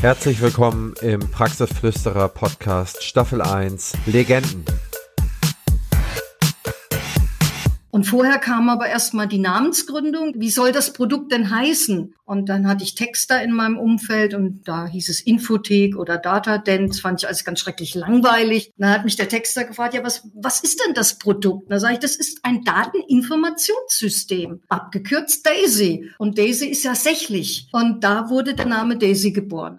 Herzlich willkommen im Praxisflüsterer Podcast Staffel 1 Legenden. Und vorher kam aber erstmal die Namensgründung. Wie soll das Produkt denn heißen? Und dann hatte ich Texter in meinem Umfeld und da hieß es Infothek oder Datadent. Das fand ich alles ganz schrecklich langweilig. Dann hat mich der Texter gefragt, ja, was, was ist denn das Produkt? Da sage ich, das ist ein Dateninformationssystem, abgekürzt Daisy. Und Daisy ist ja sächlich. Und da wurde der Name Daisy geboren.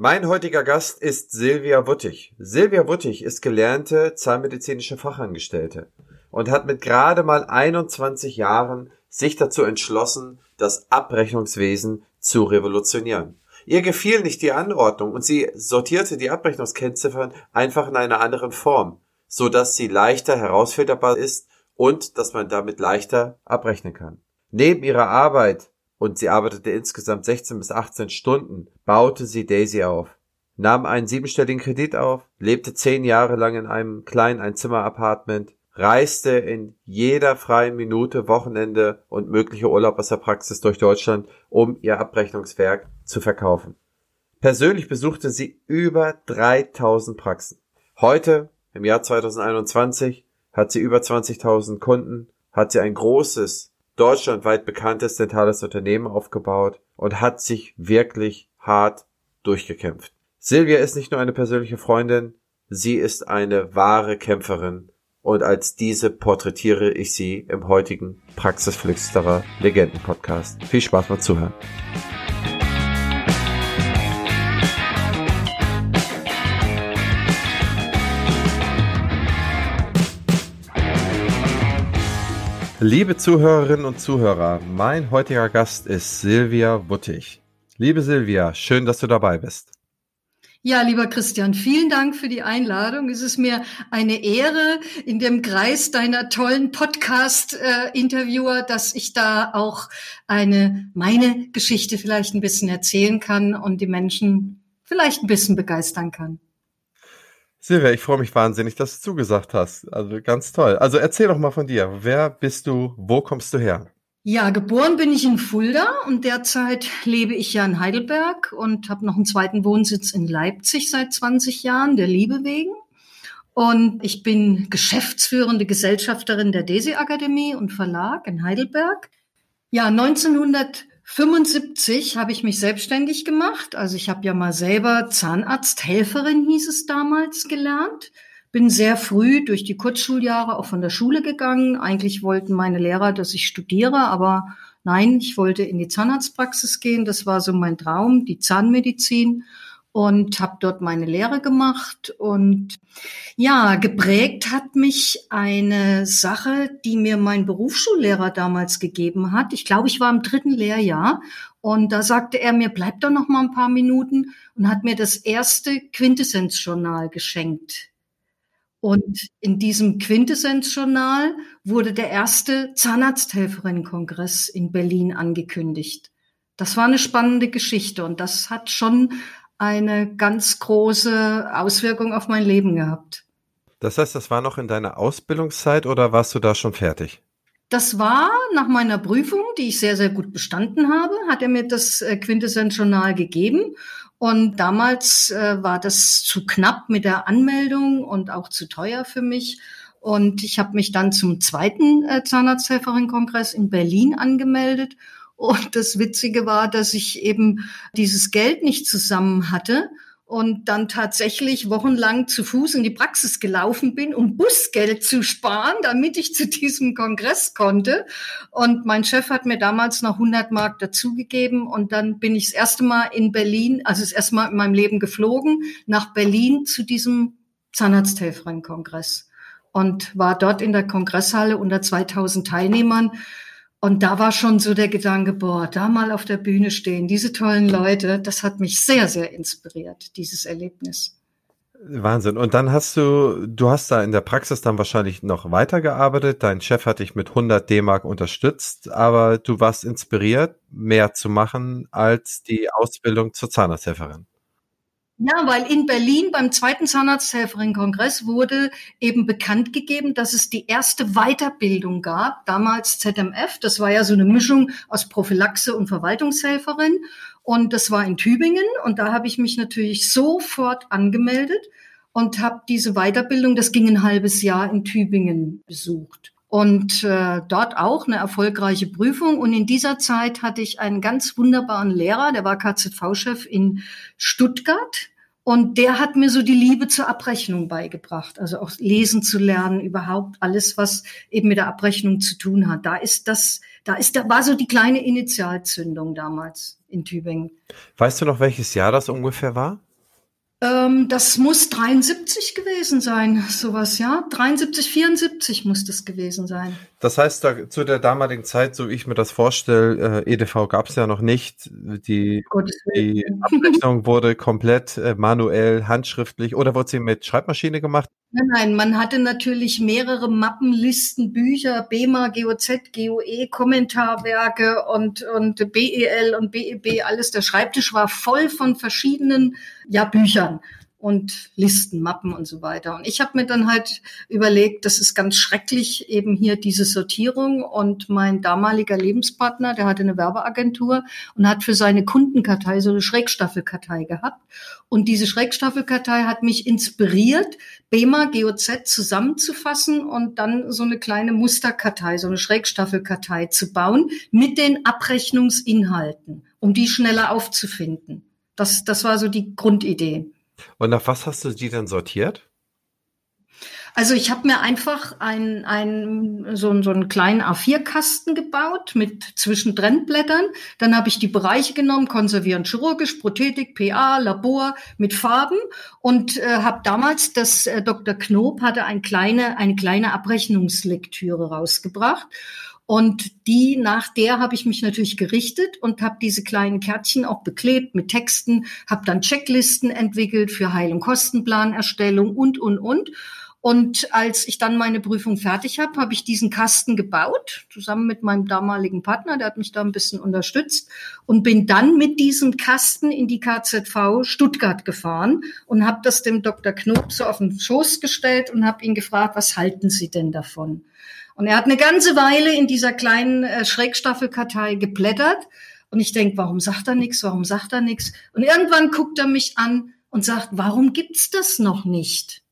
Mein heutiger Gast ist Silvia Wuttig. Silvia Wuttig ist gelernte zahnmedizinische Fachangestellte und hat mit gerade mal 21 Jahren sich dazu entschlossen, das Abrechnungswesen zu revolutionieren. Ihr gefiel nicht die Anordnung und sie sortierte die Abrechnungskennziffern einfach in einer anderen Form, so dass sie leichter herausfilterbar ist und dass man damit leichter abrechnen kann. Neben ihrer Arbeit und sie arbeitete insgesamt 16 bis 18 Stunden, baute sie Daisy auf, nahm einen siebenstelligen Kredit auf, lebte zehn Jahre lang in einem kleinen Einzimmer-Apartment, reiste in jeder freien Minute, Wochenende und mögliche Urlaub aus der Praxis durch Deutschland, um ihr Abrechnungswerk zu verkaufen. Persönlich besuchte sie über 3000 Praxen. Heute, im Jahr 2021, hat sie über 20.000 Kunden, hat sie ein großes deutschlandweit bekanntes dentales Unternehmen aufgebaut und hat sich wirklich hart durchgekämpft. Silvia ist nicht nur eine persönliche Freundin, sie ist eine wahre Kämpferin und als diese porträtiere ich sie im heutigen Praxisflüsterer Legenden Podcast. Viel Spaß beim Zuhören. Liebe Zuhörerinnen und Zuhörer, mein heutiger Gast ist Silvia Wuttig. Liebe Silvia, schön, dass du dabei bist. Ja, lieber Christian, vielen Dank für die Einladung. Es ist mir eine Ehre in dem Kreis deiner tollen Podcast-Interviewer, dass ich da auch eine, meine Geschichte vielleicht ein bisschen erzählen kann und die Menschen vielleicht ein bisschen begeistern kann. Silvia, ich freue mich wahnsinnig, dass du zugesagt hast. Also ganz toll. Also erzähl doch mal von dir. Wer bist du? Wo kommst du her? Ja, geboren bin ich in Fulda und derzeit lebe ich ja in Heidelberg und habe noch einen zweiten Wohnsitz in Leipzig seit 20 Jahren, der Liebe wegen. Und ich bin geschäftsführende Gesellschafterin der DESI Akademie und Verlag in Heidelberg. Ja, 1900 75 habe ich mich selbstständig gemacht. Also ich habe ja mal selber Zahnarzthelferin hieß es damals gelernt. Bin sehr früh durch die Kurzschuljahre auch von der Schule gegangen. Eigentlich wollten meine Lehrer, dass ich studiere, aber nein, ich wollte in die Zahnarztpraxis gehen. Das war so mein Traum, die Zahnmedizin und habe dort meine Lehre gemacht. Und ja, geprägt hat mich eine Sache, die mir mein Berufsschullehrer damals gegeben hat. Ich glaube, ich war im dritten Lehrjahr und da sagte er mir, bleib doch noch mal ein paar Minuten und hat mir das erste Quintessenzjournal geschenkt. Und in diesem Quintessenzjournal wurde der erste Zahnarzthelferinnenkongress in Berlin angekündigt. Das war eine spannende Geschichte und das hat schon eine ganz große Auswirkung auf mein Leben gehabt. Das heißt, das war noch in deiner Ausbildungszeit oder warst du da schon fertig? Das war nach meiner Prüfung, die ich sehr, sehr gut bestanden habe, hat er mir das äh, Quintessenz-Journal gegeben. Und damals äh, war das zu knapp mit der Anmeldung und auch zu teuer für mich. Und ich habe mich dann zum zweiten äh, Zahnarzthelferin-Kongress in Berlin angemeldet und das Witzige war, dass ich eben dieses Geld nicht zusammen hatte und dann tatsächlich wochenlang zu Fuß in die Praxis gelaufen bin, um Busgeld zu sparen, damit ich zu diesem Kongress konnte. Und mein Chef hat mir damals noch 100 Mark dazugegeben. Und dann bin ich das erste Mal in Berlin, also das erste Mal in meinem Leben geflogen, nach Berlin zu diesem Zahnarzthelferin-Kongress. Und war dort in der Kongresshalle unter 2000 Teilnehmern und da war schon so der Gedanke, boah, da mal auf der Bühne stehen, diese tollen Leute, das hat mich sehr, sehr inspiriert, dieses Erlebnis. Wahnsinn. Und dann hast du, du hast da in der Praxis dann wahrscheinlich noch weitergearbeitet. Dein Chef hat dich mit 100 D-Mark unterstützt, aber du warst inspiriert, mehr zu machen als die Ausbildung zur Zahnarzthelferin. Ja, weil in Berlin beim zweiten Zahnarzthelferin-Kongress wurde eben bekannt gegeben, dass es die erste Weiterbildung gab, damals ZMF. Das war ja so eine Mischung aus Prophylaxe und Verwaltungshelferin. und das war in Tübingen und da habe ich mich natürlich sofort angemeldet und habe diese Weiterbildung, das ging ein halbes Jahr in Tübingen besucht und äh, dort auch eine erfolgreiche Prüfung. Und in dieser Zeit hatte ich einen ganz wunderbaren Lehrer, der war KZV-Chef in Stuttgart. Und der hat mir so die Liebe zur Abrechnung beigebracht, also auch lesen zu lernen, überhaupt alles, was eben mit der Abrechnung zu tun hat. Da ist das, da ist, da war so die kleine Initialzündung damals in Tübingen. Weißt du noch, welches Jahr das ungefähr war? Ähm, das muss 73 gewesen sein, sowas, ja. 73, 74 muss das gewesen sein. Das heißt, da, zu der damaligen Zeit, so wie ich mir das vorstelle, äh, EDV gab es ja noch nicht. Die, die Abrechnung wurde komplett äh, manuell, handschriftlich oder wurde sie mit Schreibmaschine gemacht? Nein, nein, man hatte natürlich mehrere Mappen, Listen, Bücher, BEMA, GOZ, GOE, Kommentarwerke und, und BEL und BEB, alles. Der Schreibtisch war voll von verschiedenen ja, Büchern und Listen, Mappen und so weiter. Und ich habe mir dann halt überlegt, das ist ganz schrecklich, eben hier diese Sortierung. Und mein damaliger Lebenspartner, der hatte eine Werbeagentur und hat für seine Kundenkartei so eine Schrägstaffelkartei gehabt. Und diese Schrägstaffelkartei hat mich inspiriert, BEMA, GOZ zusammenzufassen und dann so eine kleine Musterkartei, so eine Schrägstaffelkartei zu bauen mit den Abrechnungsinhalten, um die schneller aufzufinden. Das, das war so die Grundidee. Und nach was hast du die dann sortiert? Also ich habe mir einfach ein, ein, so, so einen kleinen A4-Kasten gebaut mit Zwischentrennblättern. Dann habe ich die Bereiche genommen, konservieren chirurgisch, Prothetik, PA, Labor mit Farben und äh, habe damals, das äh, Dr. Knob hatte ein kleine, eine kleine Abrechnungslektüre rausgebracht. Und die, nach der habe ich mich natürlich gerichtet und habe diese kleinen Kärtchen auch beklebt mit Texten, habe dann Checklisten entwickelt für Heil- und Kostenplanerstellung und, und, und. Und als ich dann meine Prüfung fertig habe, habe ich diesen Kasten gebaut, zusammen mit meinem damaligen Partner, der hat mich da ein bisschen unterstützt und bin dann mit diesem Kasten in die KZV Stuttgart gefahren und habe das dem Dr. Knob so auf den Schoß gestellt und habe ihn gefragt, was halten Sie denn davon? Und er hat eine ganze Weile in dieser kleinen äh, Schrägstaffelkartei geblättert. Und ich denke, warum sagt er nichts? Warum sagt er nichts? Und irgendwann guckt er mich an und sagt, warum gibt's das noch nicht?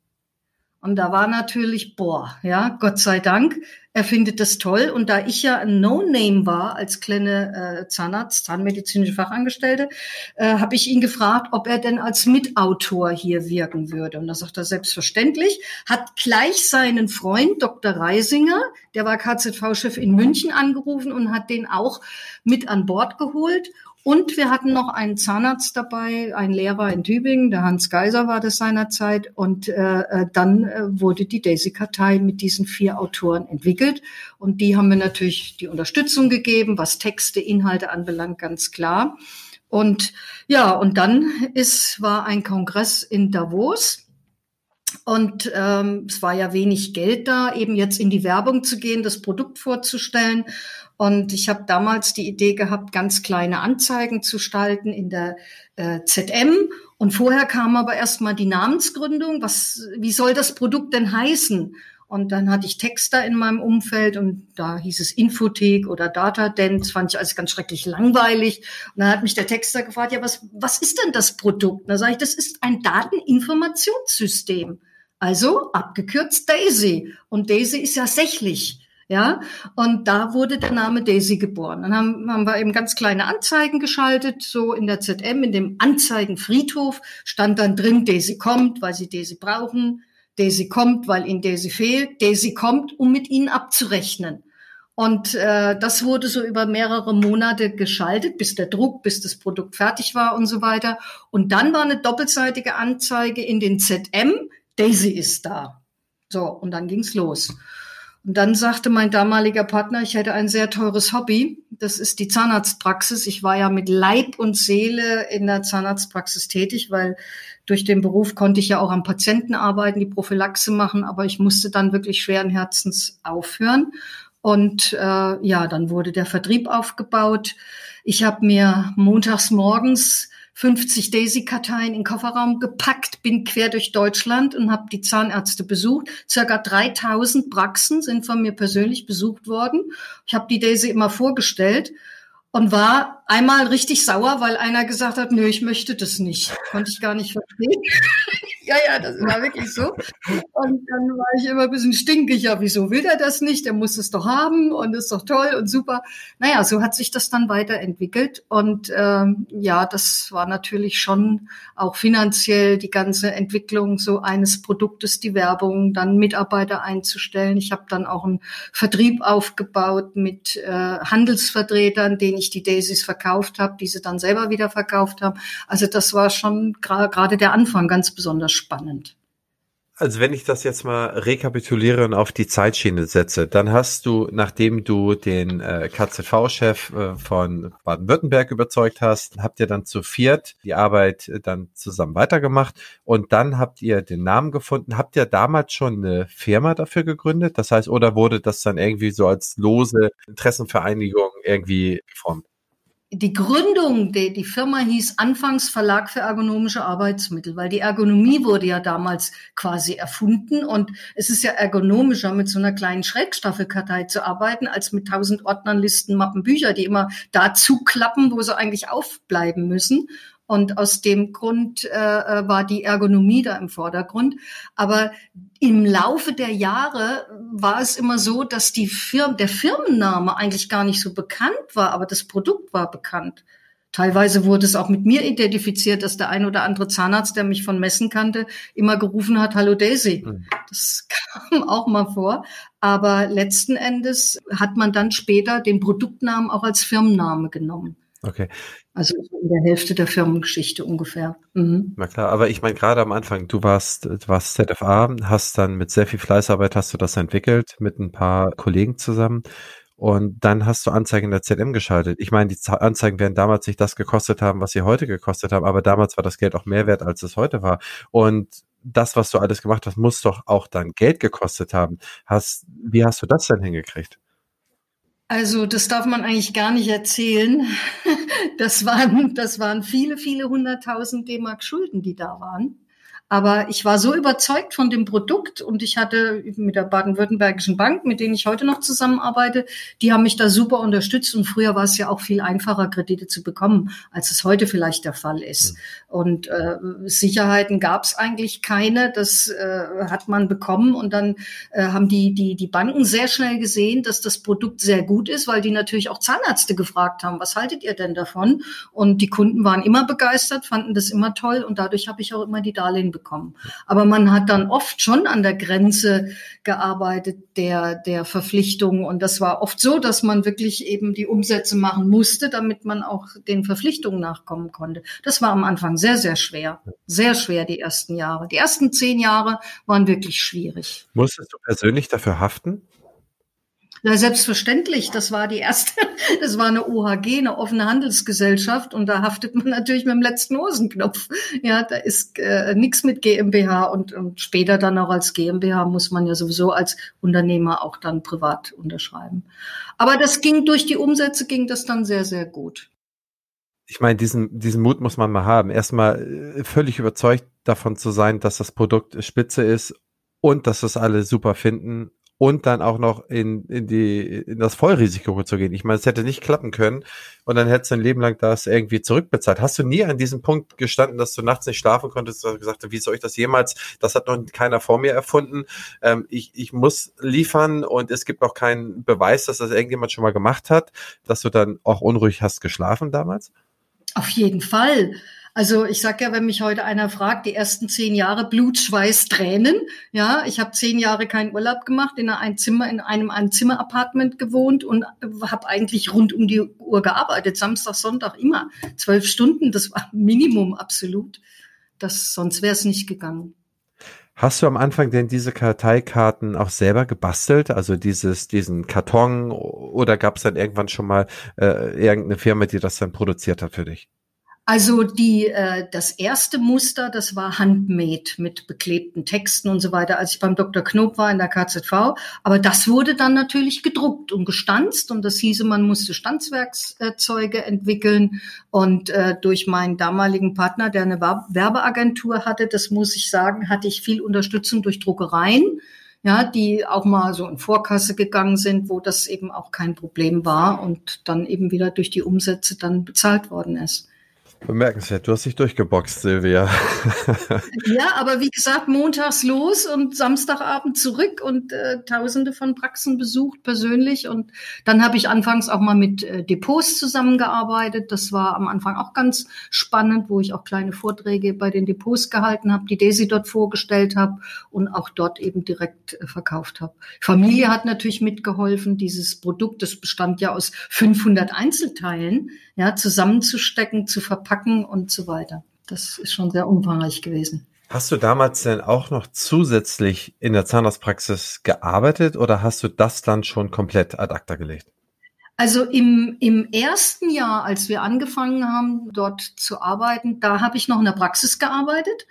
Und da war natürlich, boah, ja, Gott sei Dank, er findet das toll. Und da ich ja ein No-Name war als kleine äh, Zahnarzt, zahnmedizinische Fachangestellte, äh, habe ich ihn gefragt, ob er denn als Mitautor hier wirken würde. Und da sagt er selbstverständlich, hat gleich seinen Freund Dr. Reisinger, der war KZV-Chef in München, angerufen und hat den auch mit an Bord geholt. Und wir hatten noch einen Zahnarzt dabei, einen Lehrer in Tübingen, der Hans Geiser war das seinerzeit. Und äh, äh, dann äh, wurde die Daisy-Kartei mit diesen vier Autoren entwickelt. Und die haben wir natürlich die Unterstützung gegeben, was Texte, Inhalte anbelangt, ganz klar. Und ja, und dann ist, war ein Kongress in Davos. Und ähm, es war ja wenig Geld da, eben jetzt in die Werbung zu gehen, das Produkt vorzustellen. Und ich habe damals die Idee gehabt, ganz kleine Anzeigen zu gestalten in der äh, ZM. Und vorher kam aber erstmal die Namensgründung. Was, wie soll das Produkt denn heißen? Und dann hatte ich Texter in meinem Umfeld und da hieß es Infothek oder Datadent. Das fand ich alles ganz schrecklich langweilig. Und dann hat mich der Texter gefragt, ja, was, was ist denn das Produkt? Und da sage ich, das ist ein Dateninformationssystem. Also abgekürzt Daisy. Und Daisy ist ja sächlich. Ja, und da wurde der Name Daisy geboren. Dann haben, haben wir eben ganz kleine Anzeigen geschaltet, so in der ZM, in dem Anzeigenfriedhof stand dann drin, Daisy kommt, weil sie Daisy brauchen, Daisy kommt, weil ihnen Daisy fehlt, Daisy kommt, um mit ihnen abzurechnen. Und äh, das wurde so über mehrere Monate geschaltet, bis der Druck, bis das Produkt fertig war und so weiter. Und dann war eine doppelseitige Anzeige in den ZM, Daisy ist da. So, und dann ging's los. Und dann sagte mein damaliger Partner, ich hätte ein sehr teures Hobby. Das ist die Zahnarztpraxis. Ich war ja mit Leib und Seele in der Zahnarztpraxis tätig, weil durch den Beruf konnte ich ja auch am Patienten arbeiten, die Prophylaxe machen, aber ich musste dann wirklich schweren Herzens aufhören. Und äh, ja, dann wurde der Vertrieb aufgebaut. Ich habe mir montags morgens 50 Daisy-Karteien in den Kofferraum gepackt, bin quer durch Deutschland und habe die Zahnärzte besucht. Circa 3000 Praxen sind von mir persönlich besucht worden. Ich habe die Daisy immer vorgestellt und war einmal richtig sauer, weil einer gesagt hat, nö, ich möchte das nicht. Konnte ich gar nicht verstehen. ja, ja, das war wirklich so. Und dann war ich immer ein bisschen stinkig. Ja, wieso will er das nicht? Der muss es doch haben und ist doch toll und super. Naja, so hat sich das dann weiterentwickelt. Und ähm, ja, das war natürlich schon auch finanziell die ganze Entwicklung so eines Produktes, die Werbung, dann Mitarbeiter einzustellen. Ich habe dann auch einen Vertrieb aufgebaut mit äh, Handelsvertretern, denen ich die Daisies verkauft habe, die sie dann selber wieder verkauft haben. Also das war schon gerade der Anfang ganz besonders spannend. Also wenn ich das jetzt mal rekapituliere und auf die Zeitschiene setze, dann hast du, nachdem du den äh, KZV-Chef äh, von Baden-Württemberg überzeugt hast, habt ihr dann zu viert die Arbeit äh, dann zusammen weitergemacht und dann habt ihr den Namen gefunden. Habt ihr damals schon eine Firma dafür gegründet? Das heißt, oder wurde das dann irgendwie so als lose Interessenvereinigung irgendwie geformt? Die Gründung, die, die Firma hieß anfangs Verlag für ergonomische Arbeitsmittel, weil die Ergonomie wurde ja damals quasi erfunden und es ist ja ergonomischer, mit so einer kleinen Schrägstaffelkartei zu arbeiten, als mit tausend Ordnern, Listen, Mappen, Bücher, die immer dazu klappen, wo sie eigentlich aufbleiben müssen. Und aus dem Grund äh, äh, war die Ergonomie da im Vordergrund. Aber im Laufe der Jahre war es immer so, dass die Firma, der Firmenname eigentlich gar nicht so bekannt war, aber das Produkt war bekannt. Teilweise wurde es auch mit mir identifiziert, dass der ein oder andere Zahnarzt, der mich von Messen kannte, immer gerufen hat, Hallo Daisy. Mhm. Das kam auch mal vor. Aber letzten Endes hat man dann später den Produktnamen auch als Firmenname genommen. Okay. Also in der Hälfte der Firmengeschichte ungefähr. Mhm. Na klar, aber ich meine, gerade am Anfang, du warst, du warst ZFA, hast dann mit sehr viel Fleißarbeit hast du das entwickelt, mit ein paar Kollegen zusammen. Und dann hast du Anzeigen in der ZM geschaltet. Ich meine, die Anzeigen werden damals nicht das gekostet haben, was sie heute gekostet haben, aber damals war das Geld auch mehr wert, als es heute war. Und das, was du alles gemacht hast, muss doch auch dann Geld gekostet haben. Hast, wie hast du das denn hingekriegt? Also das darf man eigentlich gar nicht erzählen. Das waren, das waren viele, viele hunderttausend D-Mark Schulden, die da waren. Aber ich war so überzeugt von dem Produkt und ich hatte mit der Baden-Württembergischen Bank, mit denen ich heute noch zusammenarbeite, die haben mich da super unterstützt und früher war es ja auch viel einfacher, Kredite zu bekommen, als es heute vielleicht der Fall ist. Mhm. Und äh, Sicherheiten gab es eigentlich keine, das äh, hat man bekommen und dann äh, haben die, die, die Banken sehr schnell gesehen, dass das Produkt sehr gut ist, weil die natürlich auch Zahnärzte gefragt haben, was haltet ihr denn davon? Und die Kunden waren immer begeistert, fanden das immer toll und dadurch habe ich auch immer die Darlehen bekommen. Aber man hat dann oft schon an der Grenze gearbeitet der, der Verpflichtungen. Und das war oft so, dass man wirklich eben die Umsätze machen musste, damit man auch den Verpflichtungen nachkommen konnte. Das war am Anfang sehr, sehr schwer. Sehr schwer die ersten Jahre. Die ersten zehn Jahre waren wirklich schwierig. Musstest du persönlich dafür haften? Ja, selbstverständlich. Das war die erste, das war eine OHG, eine offene Handelsgesellschaft und da haftet man natürlich mit dem letzten Hosenknopf. Ja, da ist äh, nichts mit GmbH und, und später dann auch als GmbH muss man ja sowieso als Unternehmer auch dann privat unterschreiben. Aber das ging durch die Umsätze ging das dann sehr, sehr gut. Ich meine, diesen, diesen Mut muss man mal haben. Erstmal äh, völlig überzeugt davon zu sein, dass das Produkt spitze ist und dass das alle super finden und dann auch noch in, in die in das Vollrisiko zu gehen. Ich meine, es hätte nicht klappen können und dann hättest du ein Leben lang das irgendwie zurückbezahlt. Hast du nie an diesem Punkt gestanden, dass du nachts nicht schlafen konntest und gesagt hast, wie soll ich das jemals? Das hat noch keiner vor mir erfunden. Ähm, ich, ich muss liefern und es gibt auch keinen Beweis, dass das irgendjemand schon mal gemacht hat, dass du dann auch unruhig hast geschlafen damals? Auf jeden Fall. Also ich sag ja, wenn mich heute einer fragt, die ersten zehn Jahre Blut, Schweiß, Tränen. Ja, ich habe zehn Jahre keinen Urlaub gemacht, in einem Zimmer, in einem Einzimmer-Apartment gewohnt und habe eigentlich rund um die Uhr gearbeitet, Samstag, Sonntag immer. Zwölf Stunden, das war Minimum absolut. Das, sonst wäre es nicht gegangen. Hast du am Anfang denn diese Karteikarten auch selber gebastelt? Also dieses, diesen Karton oder gab es dann irgendwann schon mal äh, irgendeine Firma, die das dann produziert hat für dich? Also die, äh, das erste Muster, das war handmade mit beklebten Texten und so weiter, als ich beim Dr. Knob war in der KZV. Aber das wurde dann natürlich gedruckt und gestanzt und das hieße, man musste Stanzwerkszeuge entwickeln. Und äh, durch meinen damaligen Partner, der eine Werbeagentur hatte, das muss ich sagen, hatte ich viel Unterstützung durch Druckereien ja, die auch mal so in Vorkasse gegangen sind, wo das eben auch kein Problem war und dann eben wieder durch die Umsätze dann bezahlt worden ist. Bemerkenswert, du hast dich durchgeboxt, Silvia. ja, aber wie gesagt, montags los und Samstagabend zurück und äh, tausende von Praxen besucht persönlich. Und dann habe ich anfangs auch mal mit äh, Depots zusammengearbeitet. Das war am Anfang auch ganz spannend, wo ich auch kleine Vorträge bei den Depots gehalten habe, die Desi dort vorgestellt habe und auch dort eben direkt äh, verkauft habe. Familie hat natürlich mitgeholfen. Dieses Produkt, das bestand ja aus 500 Einzelteilen, ja, zusammenzustecken, zu verpacken packen und so weiter. Das ist schon sehr umfangreich gewesen. Hast du damals denn auch noch zusätzlich in der Zahnarztpraxis gearbeitet oder hast du das dann schon komplett ad acta gelegt? Also im, im ersten Jahr, als wir angefangen haben, dort zu arbeiten, da habe ich noch in der Praxis gearbeitet.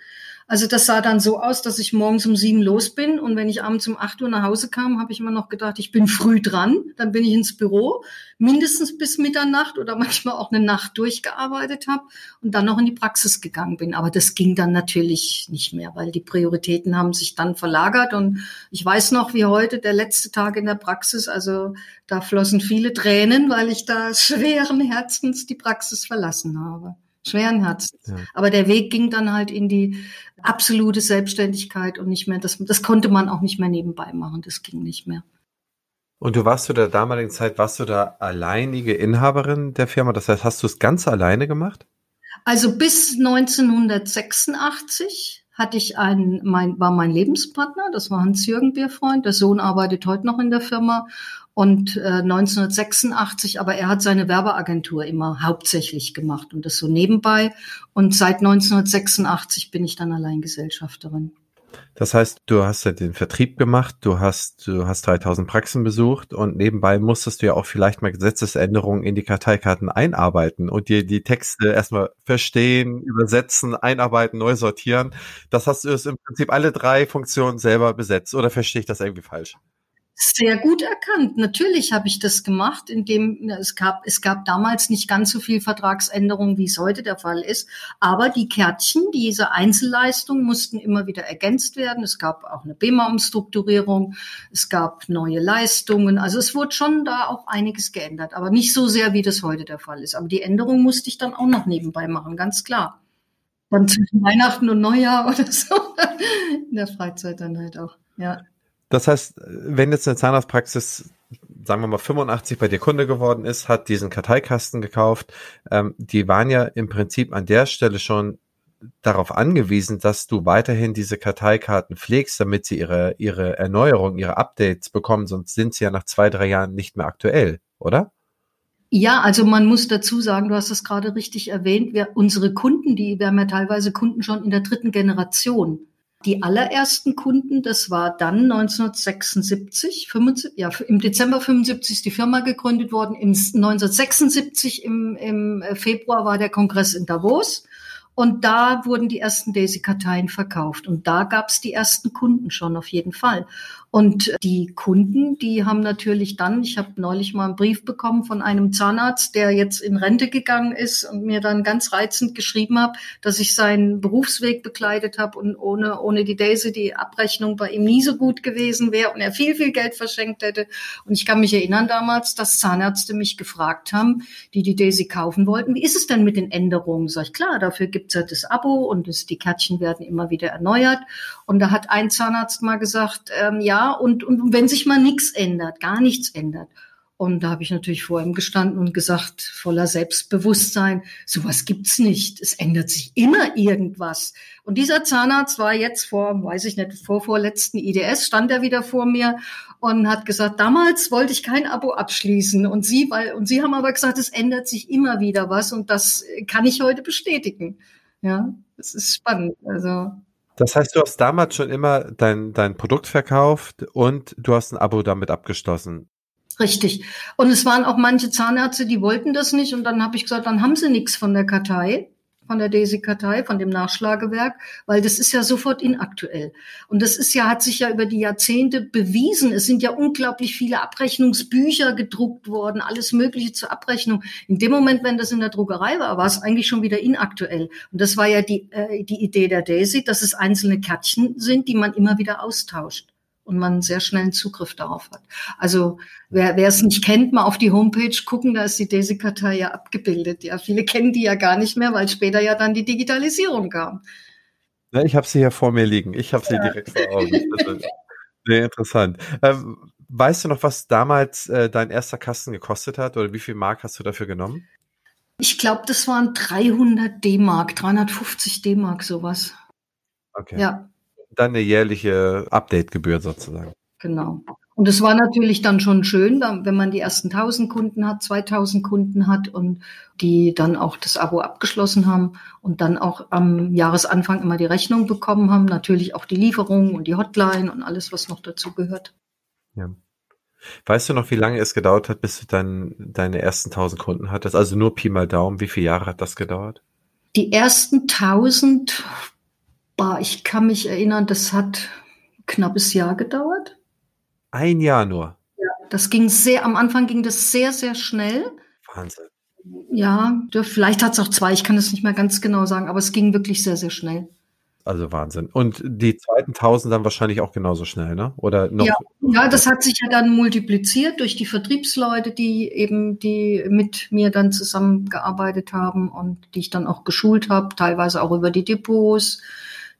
Also das sah dann so aus, dass ich morgens um sieben los bin und wenn ich abends um acht Uhr nach Hause kam, habe ich immer noch gedacht, ich bin früh dran. Dann bin ich ins Büro, mindestens bis Mitternacht oder manchmal auch eine Nacht durchgearbeitet habe und dann noch in die Praxis gegangen bin. Aber das ging dann natürlich nicht mehr, weil die Prioritäten haben sich dann verlagert und ich weiß noch, wie heute der letzte Tag in der Praxis. Also da flossen viele Tränen, weil ich da schweren Herzens die Praxis verlassen habe schweren Herzens. Ja. Aber der Weg ging dann halt in die absolute Selbstständigkeit und nicht mehr, das, das konnte man auch nicht mehr nebenbei machen, das ging nicht mehr. Und du warst zu der damaligen Zeit, warst du da alleinige Inhaberin der Firma? Das heißt, hast du es ganz alleine gemacht? Also bis 1986 hatte ich einen, mein, war mein Lebenspartner, das war Hans-Jürgen Bierfreund. Der Sohn arbeitet heute noch in der Firma und äh, 1986, aber er hat seine Werbeagentur immer hauptsächlich gemacht und das so nebenbei. Und seit 1986 bin ich dann Alleingesellschafterin. Das heißt, du hast ja den Vertrieb gemacht, du hast, du hast 3000 Praxen besucht und nebenbei musstest du ja auch vielleicht mal Gesetzesänderungen in die Karteikarten einarbeiten und dir die Texte erstmal verstehen, übersetzen, einarbeiten, neu sortieren. Das hast du im Prinzip alle drei Funktionen selber besetzt oder verstehe ich das irgendwie falsch? Sehr gut erkannt. Natürlich habe ich das gemacht, indem es gab, es gab damals nicht ganz so viel Vertragsänderungen, wie es heute der Fall ist. Aber die Kärtchen, diese Einzelleistungen mussten immer wieder ergänzt werden. Es gab auch eine BEMA-Umstrukturierung. Es gab neue Leistungen. Also es wurde schon da auch einiges geändert, aber nicht so sehr, wie das heute der Fall ist. Aber die Änderung musste ich dann auch noch nebenbei machen, ganz klar. Dann zwischen Weihnachten und Neujahr oder so. In der Freizeit dann halt auch, ja. Das heißt, wenn jetzt eine Zahnarztpraxis, sagen wir mal 85 bei dir Kunde geworden ist, hat diesen Karteikasten gekauft, ähm, die waren ja im Prinzip an der Stelle schon darauf angewiesen, dass du weiterhin diese Karteikarten pflegst, damit sie ihre, ihre Erneuerung, ihre Updates bekommen, sonst sind sie ja nach zwei, drei Jahren nicht mehr aktuell, oder? Ja, also man muss dazu sagen, du hast das gerade richtig erwähnt, wir, unsere Kunden, die, wir haben ja teilweise Kunden schon in der dritten Generation. Die allerersten Kunden, das war dann 1976, 75, ja, im Dezember 75 ist die Firma gegründet worden. Im 1976 im, im Februar war der Kongress in Davos. Und da wurden die ersten Daisy-Karteien verkauft. Und da gab es die ersten Kunden schon auf jeden Fall. Und die Kunden, die haben natürlich dann, ich habe neulich mal einen Brief bekommen von einem Zahnarzt, der jetzt in Rente gegangen ist und mir dann ganz reizend geschrieben hat, dass ich seinen Berufsweg begleitet habe und ohne, ohne die Daisy die Abrechnung bei ihm nie so gut gewesen wäre und er viel, viel Geld verschenkt hätte. Und ich kann mich erinnern damals, dass Zahnärzte mich gefragt haben, die die Daisy kaufen wollten, wie ist es denn mit den Änderungen? Sag ich, klar, dafür gibt's ja das Abo und das, die Kärtchen werden immer wieder erneuert. Und da hat ein Zahnarzt mal gesagt, ähm, ja, und, und wenn sich mal nichts ändert, gar nichts ändert. Und da habe ich natürlich vor ihm gestanden und gesagt, voller Selbstbewusstsein, sowas gibt's nicht. Es ändert sich immer irgendwas. Und dieser Zahnarzt war jetzt vor, weiß ich nicht, vor vorletzten IDS, stand er wieder vor mir und hat gesagt, damals wollte ich kein Abo abschließen. Und Sie, weil, und Sie haben aber gesagt, es ändert sich immer wieder was. Und das kann ich heute bestätigen. Ja, das ist spannend. Also, das heißt, du hast damals schon immer dein, dein Produkt verkauft und du hast ein Abo damit abgeschlossen. Richtig. Und es waren auch manche Zahnärzte, die wollten das nicht. Und dann habe ich gesagt, dann haben sie nichts von der Kartei von der Daisy-Kartei, von dem Nachschlagewerk, weil das ist ja sofort inaktuell. Und das ist ja, hat sich ja über die Jahrzehnte bewiesen. Es sind ja unglaublich viele Abrechnungsbücher gedruckt worden, alles Mögliche zur Abrechnung. In dem Moment, wenn das in der Druckerei war, war es eigentlich schon wieder inaktuell. Und das war ja die, äh, die Idee der Daisy, dass es einzelne Kärtchen sind, die man immer wieder austauscht. Und man sehr schnell einen Zugriff darauf hat. Also wer, wer es nicht kennt, mal auf die Homepage gucken, da ist die Desi-Kartei ja abgebildet. Ja, viele kennen die ja gar nicht mehr, weil später ja dann die Digitalisierung kam. Ja, ich habe sie hier vor mir liegen. Ich habe sie ja. direkt vor Augen. Sehr interessant. Ähm, weißt du noch, was damals äh, dein erster Kasten gekostet hat oder wie viel Mark hast du dafür genommen? Ich glaube, das waren 300 D-Mark, 350 D-Mark, sowas. Okay. Ja. Dann eine jährliche Update-Gebühr sozusagen. Genau. Und es war natürlich dann schon schön, wenn man die ersten 1000 Kunden hat, 2000 Kunden hat und die dann auch das Abo abgeschlossen haben und dann auch am Jahresanfang immer die Rechnung bekommen haben. Natürlich auch die Lieferung und die Hotline und alles, was noch dazu gehört. Ja. Weißt du noch, wie lange es gedauert hat, bis du dann deine ersten 1000 Kunden hattest? Also nur Pi mal Daumen. Wie viele Jahre hat das gedauert? Die ersten 1000 Bah, ich kann mich erinnern, das hat ein knappes Jahr gedauert. Ein Jahr nur. Ja, das ging sehr, am Anfang ging das sehr, sehr schnell. Wahnsinn. Ja, vielleicht hat es auch zwei, ich kann es nicht mehr ganz genau sagen, aber es ging wirklich sehr, sehr schnell. Also Wahnsinn. Und die zweiten tausend dann wahrscheinlich auch genauso schnell, ne? Oder noch? Ja, ja, das hat sich ja dann multipliziert durch die Vertriebsleute, die eben, die mit mir dann zusammengearbeitet haben und die ich dann auch geschult habe, teilweise auch über die Depots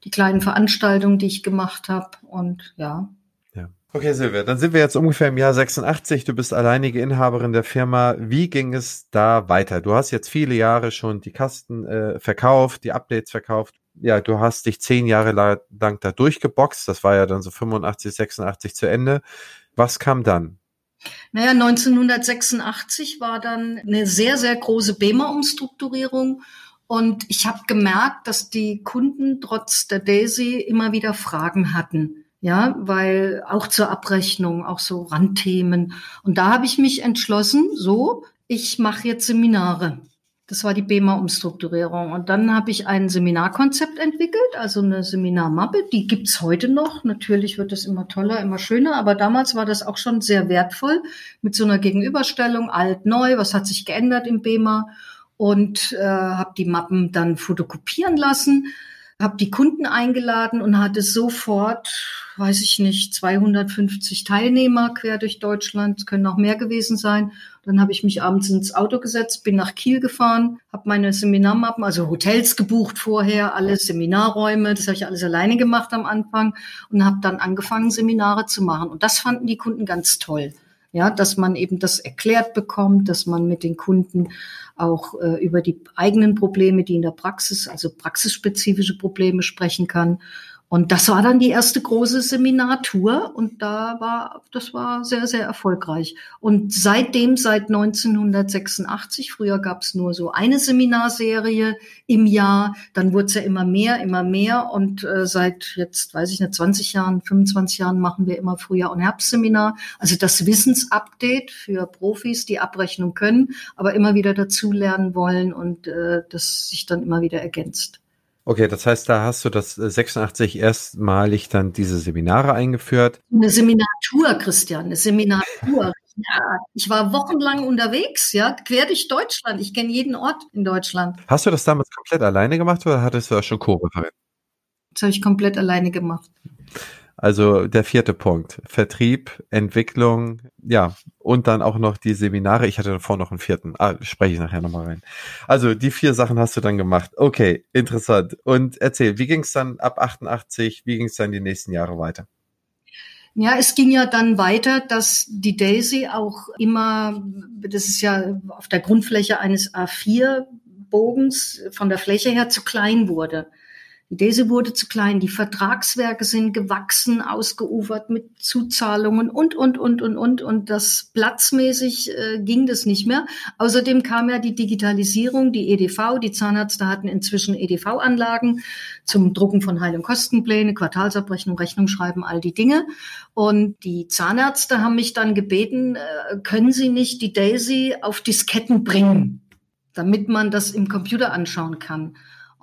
die kleinen Veranstaltungen, die ich gemacht habe. Und ja. Ja. Okay, Silvia, dann sind wir jetzt ungefähr im Jahr 86. Du bist alleinige Inhaberin der Firma. Wie ging es da weiter? Du hast jetzt viele Jahre schon die Kasten äh, verkauft, die Updates verkauft. Ja, du hast dich zehn Jahre lang da durchgeboxt. Das war ja dann so 85, 86 zu Ende. Was kam dann? Naja, 1986 war dann eine sehr, sehr große BEMA-Umstrukturierung und ich habe gemerkt, dass die Kunden trotz der Daisy immer wieder Fragen hatten. Ja, weil auch zur Abrechnung, auch so Randthemen. Und da habe ich mich entschlossen, so, ich mache jetzt Seminare. Das war die BEMA-Umstrukturierung. Und dann habe ich ein Seminarkonzept entwickelt, also eine Seminarmappe. Die gibt's heute noch. Natürlich wird es immer toller, immer schöner. Aber damals war das auch schon sehr wertvoll mit so einer Gegenüberstellung, alt, neu, was hat sich geändert im BEMA und äh, habe die Mappen dann fotokopieren lassen, habe die Kunden eingeladen und hatte sofort, weiß ich nicht, 250 Teilnehmer quer durch Deutschland, können noch mehr gewesen sein. Dann habe ich mich abends ins Auto gesetzt, bin nach Kiel gefahren, habe meine Seminarmappen, also Hotels gebucht vorher, alle Seminarräume, das habe ich alles alleine gemacht am Anfang und habe dann angefangen, Seminare zu machen. Und das fanden die Kunden ganz toll. Ja, dass man eben das erklärt bekommt, dass man mit den Kunden auch äh, über die eigenen Probleme, die in der Praxis, also praxisspezifische Probleme sprechen kann und das war dann die erste große Seminartour und da war, das war sehr, sehr erfolgreich. Und seitdem, seit 1986, früher gab es nur so eine Seminarserie im Jahr, dann wurde es ja immer mehr, immer mehr und äh, seit jetzt, weiß ich nicht, 20 Jahren, 25 Jahren machen wir immer Frühjahr- und Herbstseminar. Also das Wissensupdate für Profis, die Abrechnung können, aber immer wieder dazulernen wollen und äh, das sich dann immer wieder ergänzt. Okay, das heißt, da hast du das 86 äh, erstmalig dann diese Seminare eingeführt. Eine Seminatur, Christian, eine Seminatur. ja, ich war wochenlang unterwegs, ja, quer durch Deutschland. Ich kenne jeden Ort in Deutschland. Hast du das damals komplett alleine gemacht oder hattest du da schon Co-Referent? Das habe ich komplett alleine gemacht. Also der vierte Punkt. Vertrieb, Entwicklung, ja, und dann auch noch die Seminare. Ich hatte davor noch einen vierten. Ah, spreche ich nachher nochmal rein. Also die vier Sachen hast du dann gemacht. Okay, interessant. Und erzähl, wie ging es dann ab 88, wie ging es dann die nächsten Jahre weiter? Ja, es ging ja dann weiter, dass die Daisy auch immer, das ist ja auf der Grundfläche eines A4 Bogens von der Fläche her zu klein wurde. Die Dese wurde zu klein, die Vertragswerke sind gewachsen, ausgeufert mit Zuzahlungen und, und, und, und, und. Und das platzmäßig äh, ging das nicht mehr. Außerdem kam ja die Digitalisierung, die EDV, die Zahnärzte hatten inzwischen EDV-Anlagen zum Drucken von Heil- und Kostenpläne, Quartalsabrechnung, Rechnung schreiben, all die Dinge. Und die Zahnärzte haben mich dann gebeten, äh, können Sie nicht die Daisy auf Disketten bringen, damit man das im Computer anschauen kann.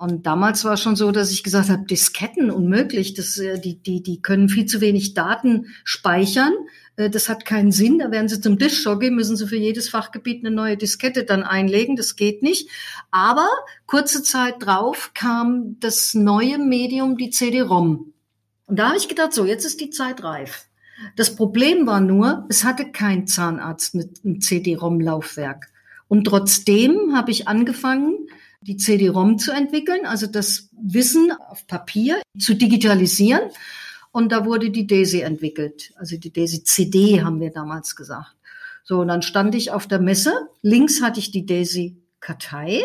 Und damals war schon so, dass ich gesagt habe, Disketten unmöglich, das, äh, die, die, die können viel zu wenig Daten speichern. Äh, das hat keinen Sinn. Da werden sie zum Diskjockey, müssen sie für jedes Fachgebiet eine neue Diskette dann einlegen. Das geht nicht. Aber kurze Zeit drauf kam das neue Medium, die CD-ROM. Und da habe ich gedacht, so, jetzt ist die Zeit reif. Das Problem war nur, es hatte kein Zahnarzt mit einem CD-ROM-Laufwerk. Und trotzdem habe ich angefangen, die CD-ROM zu entwickeln, also das Wissen auf Papier zu digitalisieren. Und da wurde die DAISY entwickelt. Also die DAISY CD haben wir damals gesagt. So, und dann stand ich auf der Messe. Links hatte ich die DAISY Kartei,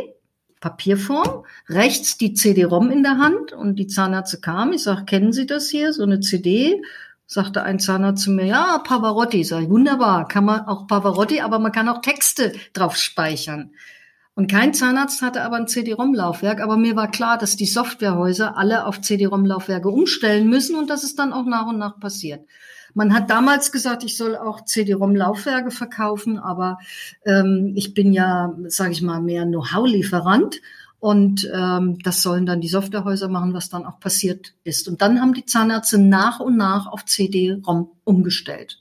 Papierform, rechts die CD-ROM in der Hand und die Zahnärzte kamen. Ich sage, kennen Sie das hier, so eine CD? Sagte ein Zahnarzt zu mir, ja, Pavarotti. Sag ich, wunderbar, kann man auch Pavarotti, aber man kann auch Texte drauf speichern. Und kein Zahnarzt hatte aber ein CD-ROM-Laufwerk, aber mir war klar, dass die Softwarehäuser alle auf CD-ROM-Laufwerke umstellen müssen und dass es dann auch nach und nach passiert. Man hat damals gesagt, ich soll auch CD-ROM-Laufwerke verkaufen, aber ähm, ich bin ja, sage ich mal, mehr Know-how-Lieferant. Und ähm, das sollen dann die Softwarehäuser machen, was dann auch passiert ist. Und dann haben die Zahnärzte nach und nach auf CD-ROM umgestellt.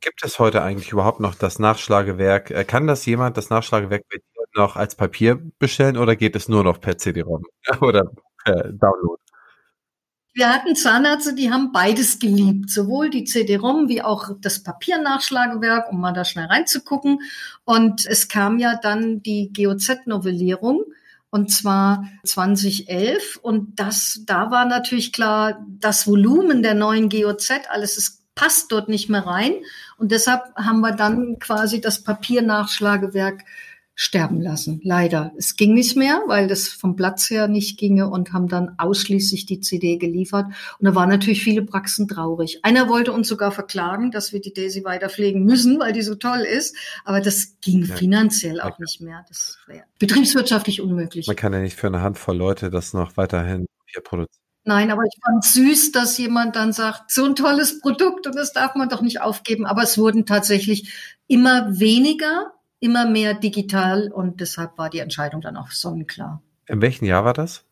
Gibt es heute eigentlich überhaupt noch das Nachschlagewerk? Äh, kann das jemand, das Nachschlagewerk noch als Papier bestellen oder geht es nur noch per CD-ROM oder per Download? Wir hatten Zahnärzte, die haben beides geliebt, sowohl die CD-ROM wie auch das Papiernachschlagewerk, um mal da schnell reinzugucken. Und es kam ja dann die GOZ-Novellierung und zwar 2011 und das da war natürlich klar, das Volumen der neuen GOZ, alles ist passt dort nicht mehr rein und deshalb haben wir dann quasi das Papiernachschlagewerk sterben lassen. Leider. Es ging nicht mehr, weil das vom Platz her nicht ginge und haben dann ausschließlich die CD geliefert. Und da waren natürlich viele Praxen traurig. Einer wollte uns sogar verklagen, dass wir die Daisy weiter pflegen müssen, weil die so toll ist. Aber das ging ja. finanziell auch nicht mehr. Das wäre betriebswirtschaftlich unmöglich. Man kann ja nicht für eine Handvoll Leute das noch weiterhin hier produzieren. Nein, aber ich fand süß, dass jemand dann sagt, so ein tolles Produkt und das darf man doch nicht aufgeben. Aber es wurden tatsächlich immer weniger immer mehr digital und deshalb war die Entscheidung dann auch sonnenklar. In welchem Jahr war das?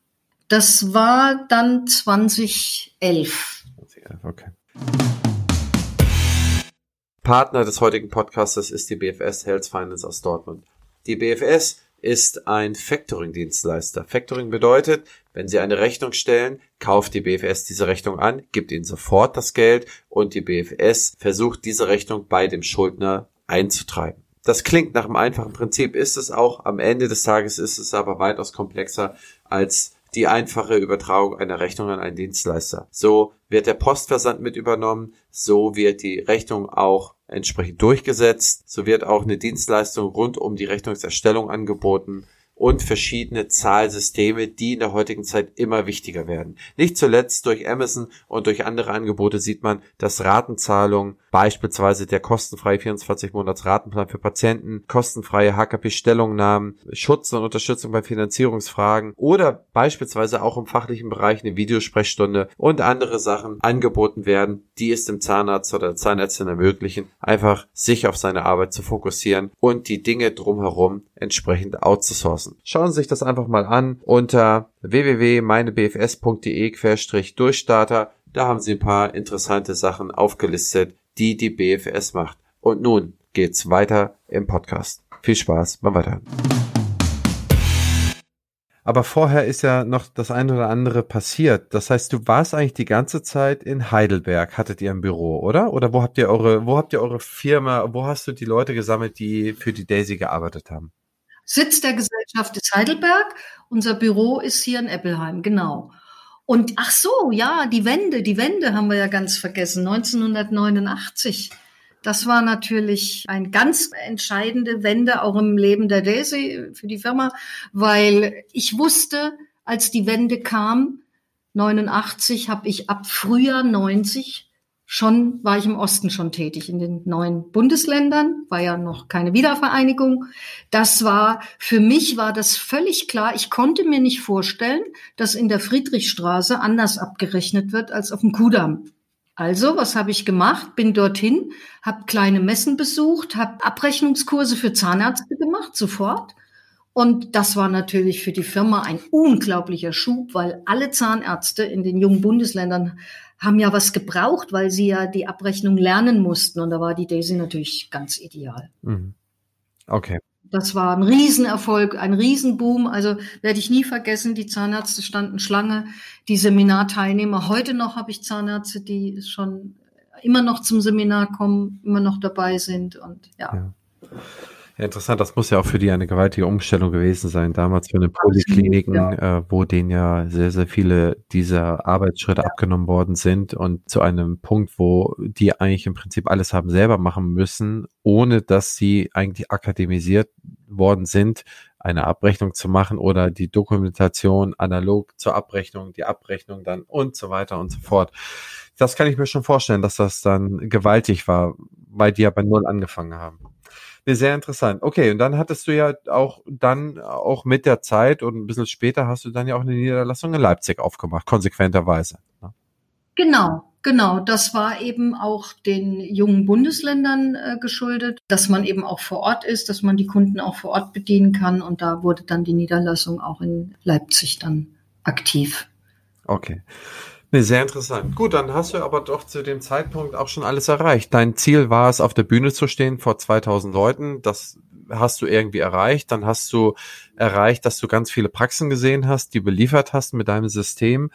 Das war dann 2011. 2011, okay. Partner des heutigen Podcastes ist die BFS Health Finance aus Dortmund. Die BFS ist ein Factoring-Dienstleister. Factoring bedeutet, wenn Sie eine Rechnung stellen, kauft die BFS diese Rechnung an, gibt Ihnen sofort das Geld und die BFS versucht diese Rechnung bei dem Schuldner einzutreiben. Das klingt nach einem einfachen Prinzip, ist es auch. Am Ende des Tages ist es aber weitaus komplexer als die einfache Übertragung einer Rechnung an einen Dienstleister. So wird der Postversand mit übernommen, so wird die Rechnung auch entsprechend durchgesetzt, so wird auch eine Dienstleistung rund um die Rechnungserstellung angeboten und verschiedene Zahlsysteme, die in der heutigen Zeit immer wichtiger werden. Nicht zuletzt durch Amazon und durch andere Angebote sieht man, dass Ratenzahlungen, beispielsweise der kostenfreie 24-Monats-Ratenplan für Patienten, kostenfreie HKP-Stellungnahmen, Schutz und Unterstützung bei Finanzierungsfragen oder beispielsweise auch im fachlichen Bereich eine Videosprechstunde und andere Sachen angeboten werden, die es dem Zahnarzt oder der Zahnärztin ermöglichen, einfach sich auf seine Arbeit zu fokussieren und die Dinge drumherum entsprechend outzusourcen. Schauen Sie sich das einfach mal an unter www.meinebfs.de-durchstarter. Da haben Sie ein paar interessante Sachen aufgelistet, die die BFS macht. Und nun geht's weiter im Podcast. Viel Spaß beim Weiterhören. Aber vorher ist ja noch das eine oder andere passiert. Das heißt, du warst eigentlich die ganze Zeit in Heidelberg, hattet ihr ein Büro, oder? Oder wo habt ihr eure, wo habt ihr eure Firma, wo hast du die Leute gesammelt, die für die Daisy gearbeitet haben? Sitz der Gesellschaft ist Heidelberg. Unser Büro ist hier in Eppelheim, genau. Und ach so, ja, die Wende, die Wende haben wir ja ganz vergessen. 1989. Das war natürlich eine ganz entscheidende Wende auch im Leben der Daisy für die Firma, weil ich wusste, als die Wende kam, 89, habe ich ab Frühjahr 90 schon war ich im Osten schon tätig, in den neuen Bundesländern, war ja noch keine Wiedervereinigung. Das war, für mich war das völlig klar. Ich konnte mir nicht vorstellen, dass in der Friedrichstraße anders abgerechnet wird als auf dem Kudamm. Also, was habe ich gemacht? Bin dorthin, habe kleine Messen besucht, habe Abrechnungskurse für Zahnärzte gemacht, sofort. Und das war natürlich für die Firma ein unglaublicher Schub, weil alle Zahnärzte in den jungen Bundesländern haben ja was gebraucht, weil sie ja die Abrechnung lernen mussten. Und da war die Daisy natürlich ganz ideal. Mhm. Okay. Das war ein Riesenerfolg, ein Riesenboom. Also werde ich nie vergessen, die Zahnärzte standen Schlange, die Seminarteilnehmer. Heute noch habe ich Zahnärzte, die schon immer noch zum Seminar kommen, immer noch dabei sind und ja. ja. Ja, interessant. Das muss ja auch für die eine gewaltige Umstellung gewesen sein. Damals für den Polikliniken, ja. äh, wo denen ja sehr, sehr viele dieser Arbeitsschritte ja. abgenommen worden sind und zu einem Punkt, wo die eigentlich im Prinzip alles haben selber machen müssen, ohne dass sie eigentlich akademisiert worden sind, eine Abrechnung zu machen oder die Dokumentation analog zur Abrechnung, die Abrechnung dann und so weiter und so fort. Das kann ich mir schon vorstellen, dass das dann gewaltig war, weil die ja bei Null angefangen haben. Nee, sehr interessant. Okay, und dann hattest du ja auch dann auch mit der Zeit und ein bisschen später hast du dann ja auch eine Niederlassung in Leipzig aufgemacht, konsequenterweise. Ne? Genau, genau. Das war eben auch den jungen Bundesländern äh, geschuldet, dass man eben auch vor Ort ist, dass man die Kunden auch vor Ort bedienen kann. Und da wurde dann die Niederlassung auch in Leipzig dann aktiv. Okay. Nee, sehr interessant. Gut, dann hast du aber doch zu dem Zeitpunkt auch schon alles erreicht. Dein Ziel war es, auf der Bühne zu stehen vor 2000 Leuten. Das hast du irgendwie erreicht. Dann hast du erreicht, dass du ganz viele Praxen gesehen hast, die beliefert hast mit deinem System.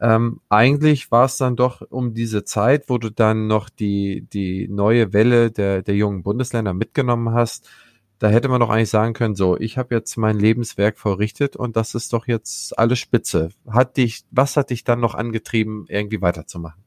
Ähm, eigentlich war es dann doch um diese Zeit, wo du dann noch die, die neue Welle der, der jungen Bundesländer mitgenommen hast, da hätte man doch eigentlich sagen können, so, ich habe jetzt mein Lebenswerk verrichtet und das ist doch jetzt alles spitze. Hat dich, was hat dich dann noch angetrieben, irgendwie weiterzumachen?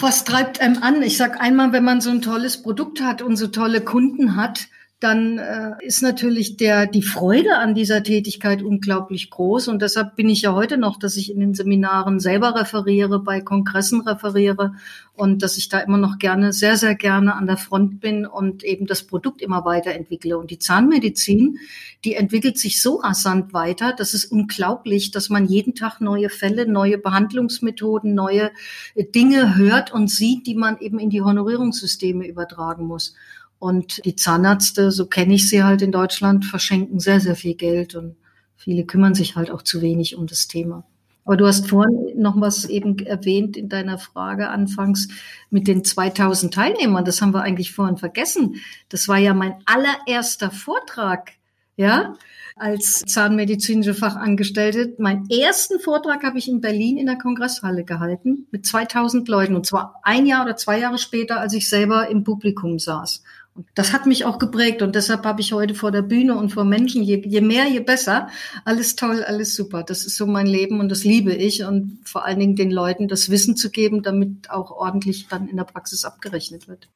was treibt einem an? Ich sag einmal, wenn man so ein tolles Produkt hat und so tolle Kunden hat, dann äh, ist natürlich der, die Freude an dieser Tätigkeit unglaublich groß. Und deshalb bin ich ja heute noch, dass ich in den Seminaren selber referiere, bei Kongressen referiere und dass ich da immer noch gerne, sehr, sehr gerne an der Front bin und eben das Produkt immer weiterentwickle. Und die Zahnmedizin, die entwickelt sich so rasant weiter, das ist unglaublich, dass man jeden Tag neue Fälle, neue Behandlungsmethoden, neue Dinge hört und sieht, die man eben in die Honorierungssysteme übertragen muss. Und die Zahnärzte, so kenne ich sie halt in Deutschland, verschenken sehr, sehr viel Geld und viele kümmern sich halt auch zu wenig um das Thema. Aber du hast vorhin noch was eben erwähnt in deiner Frage anfangs mit den 2000 Teilnehmern. Das haben wir eigentlich vorhin vergessen. Das war ja mein allererster Vortrag, ja, als zahnmedizinische Fachangestellte. Meinen ersten Vortrag habe ich in Berlin in der Kongresshalle gehalten mit 2000 Leuten und zwar ein Jahr oder zwei Jahre später, als ich selber im Publikum saß. Das hat mich auch geprägt und deshalb habe ich heute vor der Bühne und vor Menschen, je, je mehr, je besser. Alles toll, alles super. Das ist so mein Leben und das liebe ich und vor allen Dingen den Leuten das Wissen zu geben, damit auch ordentlich dann in der Praxis abgerechnet wird.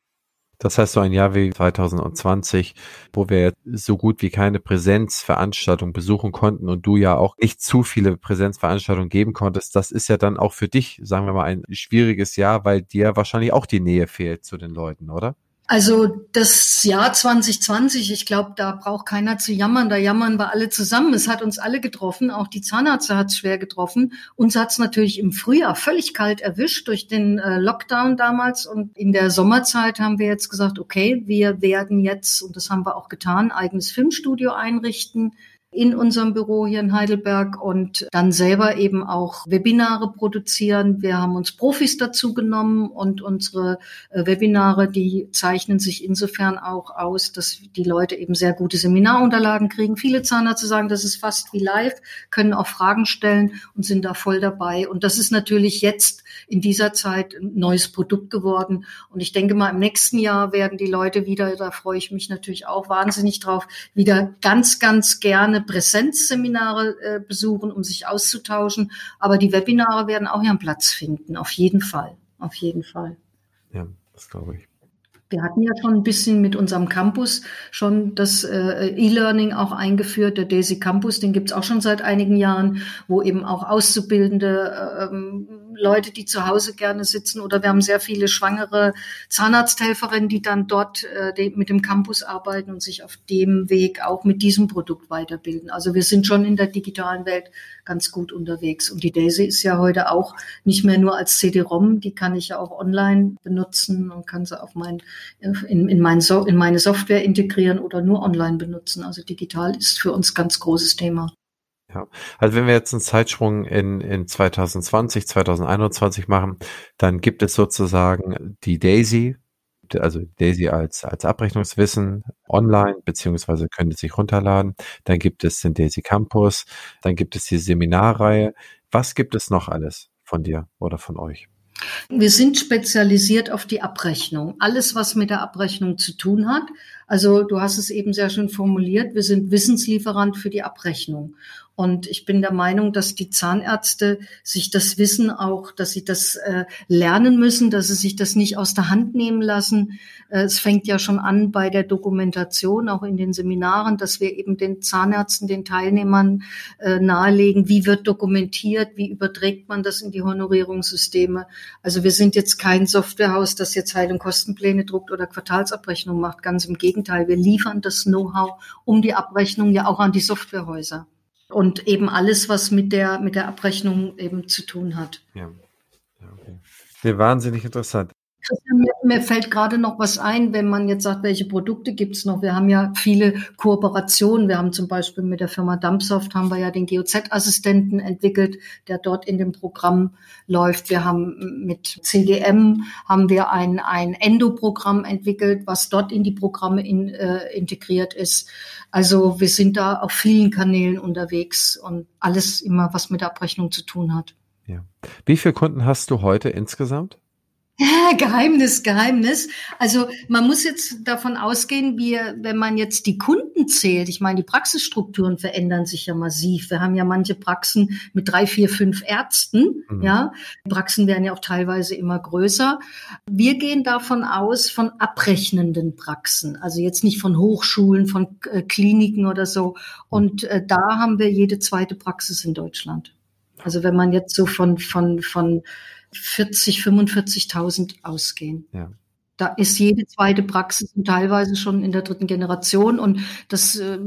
Das heißt, so ein Jahr wie 2020, wo wir so gut wie keine Präsenzveranstaltung besuchen konnten und du ja auch nicht zu viele Präsenzveranstaltungen geben konntest, das ist ja dann auch für dich, sagen wir mal, ein schwieriges Jahr, weil dir wahrscheinlich auch die Nähe fehlt zu den Leuten, oder? Also das Jahr 2020, ich glaube, da braucht keiner zu jammern. Da jammern wir alle zusammen. Es hat uns alle getroffen. Auch die Zahnärzte hat es schwer getroffen. Uns hat es natürlich im Frühjahr völlig kalt erwischt durch den äh, Lockdown damals. Und in der Sommerzeit haben wir jetzt gesagt, okay, wir werden jetzt, und das haben wir auch getan, eigenes Filmstudio einrichten in unserem Büro hier in Heidelberg und dann selber eben auch Webinare produzieren. Wir haben uns Profis dazu genommen und unsere äh, Webinare, die zeichnen sich insofern auch aus, dass die Leute eben sehr gute Seminarunterlagen kriegen. Viele Zahnärzte sagen, das ist fast wie live, können auch Fragen stellen und sind da voll dabei. Und das ist natürlich jetzt in dieser Zeit ein neues Produkt geworden. Und ich denke mal, im nächsten Jahr werden die Leute wieder, da freue ich mich natürlich auch wahnsinnig drauf, wieder ganz, ganz gerne Präsenzseminare äh, besuchen, um sich auszutauschen. Aber die Webinare werden auch ihren Platz finden, auf jeden Fall. Auf jeden Fall. Ja, das glaube ich. Wir hatten ja schon ein bisschen mit unserem Campus schon das äh, E-Learning auch eingeführt, der Daisy Campus, den gibt's auch schon seit einigen Jahren, wo eben auch Auszubildende äh, ähm, Leute, die zu Hause gerne sitzen oder wir haben sehr viele schwangere Zahnarzthelferinnen, die dann dort äh, mit dem Campus arbeiten und sich auf dem Weg auch mit diesem Produkt weiterbilden. Also wir sind schon in der digitalen Welt ganz gut unterwegs. Und die Daisy ist ja heute auch nicht mehr nur als CD-ROM, die kann ich ja auch online benutzen und kann sie auf mein, in, in, mein so in meine Software integrieren oder nur online benutzen. Also digital ist für uns ganz großes Thema. Ja, also wenn wir jetzt einen Zeitsprung in, in 2020, 2021 machen, dann gibt es sozusagen die Daisy, also Daisy als, als Abrechnungswissen online, beziehungsweise können Sie sich runterladen. Dann gibt es den Daisy Campus, dann gibt es die Seminarreihe. Was gibt es noch alles von dir oder von euch? Wir sind spezialisiert auf die Abrechnung. Alles, was mit der Abrechnung zu tun hat. Also du hast es eben sehr schön formuliert. Wir sind Wissenslieferant für die Abrechnung. Und ich bin der Meinung, dass die Zahnärzte sich das Wissen auch, dass sie das äh, lernen müssen, dass sie sich das nicht aus der Hand nehmen lassen. Äh, es fängt ja schon an bei der Dokumentation, auch in den Seminaren, dass wir eben den Zahnärzten, den Teilnehmern äh, nahelegen, wie wird dokumentiert, wie überträgt man das in die Honorierungssysteme. Also wir sind jetzt kein Softwarehaus, das jetzt Heil- und Kostenpläne druckt oder Quartalsabrechnung macht. Ganz im Gegenteil, wir liefern das Know-how um die Abrechnung ja auch an die Softwarehäuser und eben alles, was mit der, mit der Abrechnung eben zu tun hat. Ja. ja okay. Sehr wahnsinnig interessant. Christian, mir, fällt gerade noch was ein, wenn man jetzt sagt, welche Produkte gibt es noch? Wir haben ja viele Kooperationen. Wir haben zum Beispiel mit der Firma Dumpsoft haben wir ja den GOZ-Assistenten entwickelt, der dort in dem Programm läuft. Wir haben mit CGM haben wir ein, ein Endo-Programm entwickelt, was dort in die Programme in, äh, integriert ist. Also wir sind da auf vielen Kanälen unterwegs und alles immer, was mit der Abrechnung zu tun hat. Ja. Wie viele Kunden hast du heute insgesamt? Geheimnis, Geheimnis. Also man muss jetzt davon ausgehen, wie, wenn man jetzt die Kunden zählt, ich meine, die Praxisstrukturen verändern sich ja massiv. Wir haben ja manche Praxen mit drei, vier, fünf Ärzten. Mhm. Ja, die Praxen werden ja auch teilweise immer größer. Wir gehen davon aus von abrechnenden Praxen, also jetzt nicht von Hochschulen, von äh, Kliniken oder so. Und äh, da haben wir jede zweite Praxis in Deutschland. Also wenn man jetzt so von von von 40, 45.000 ausgehen. Ja. Da ist jede zweite Praxis und teilweise schon in der dritten Generation und das äh,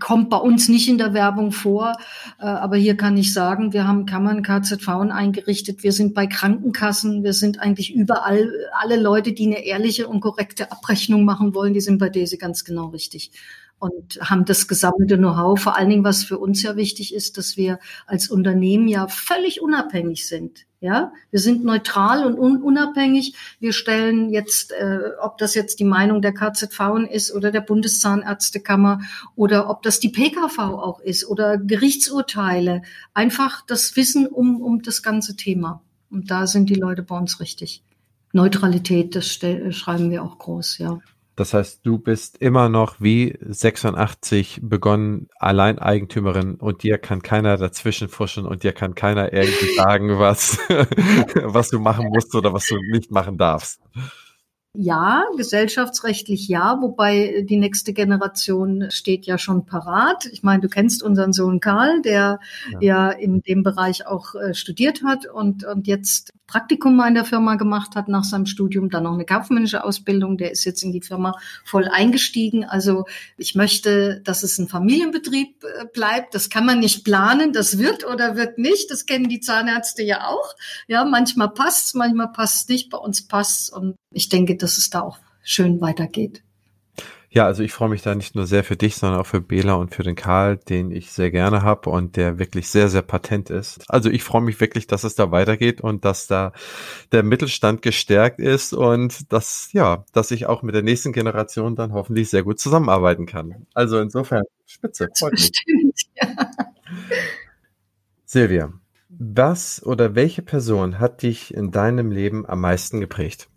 kommt bei uns nicht in der Werbung vor. Äh, aber hier kann ich sagen, wir haben Kammern KZV eingerichtet, wir sind bei Krankenkassen, wir sind eigentlich überall, alle Leute, die eine ehrliche und korrekte Abrechnung machen wollen, die sind bei DESE ganz genau richtig und haben das gesammelte Know-how. Vor allen Dingen, was für uns ja wichtig ist, dass wir als Unternehmen ja völlig unabhängig sind. Ja, wir sind neutral und un unabhängig. Wir stellen jetzt, äh, ob das jetzt die Meinung der KZV ist oder der Bundeszahnärztekammer oder ob das die PKV auch ist oder Gerichtsurteile. Einfach das Wissen um, um das ganze Thema. Und da sind die Leute bei uns richtig. Neutralität, das schreiben wir auch groß, ja. Das heißt, du bist immer noch wie 86 begonnen Alleineigentümerin und dir kann keiner dazwischen fuschen und dir kann keiner irgendwie sagen, was, was du machen musst oder was du nicht machen darfst. Ja, gesellschaftsrechtlich ja, wobei die nächste Generation steht ja schon parat. Ich meine, du kennst unseren Sohn Karl, der ja, ja in dem Bereich auch äh, studiert hat und, und jetzt Praktikum in der Firma gemacht hat nach seinem Studium, dann noch eine kaufmännische Ausbildung. Der ist jetzt in die Firma voll eingestiegen. Also ich möchte, dass es ein Familienbetrieb äh, bleibt. Das kann man nicht planen. Das wird oder wird nicht. Das kennen die Zahnärzte ja auch. Ja, manchmal passt's, manchmal passt's nicht. Bei uns passt's. Und ich denke, dass es da auch schön weitergeht. Ja, also ich freue mich da nicht nur sehr für dich, sondern auch für Bela und für den Karl, den ich sehr gerne habe und der wirklich sehr, sehr patent ist. Also ich freue mich wirklich, dass es da weitergeht und dass da der Mittelstand gestärkt ist und dass, ja, dass ich auch mit der nächsten Generation dann hoffentlich sehr gut zusammenarbeiten kann. Also insofern, spitze, freut mich. Stimmt, ja. Silvia, was oder welche Person hat dich in deinem Leben am meisten geprägt?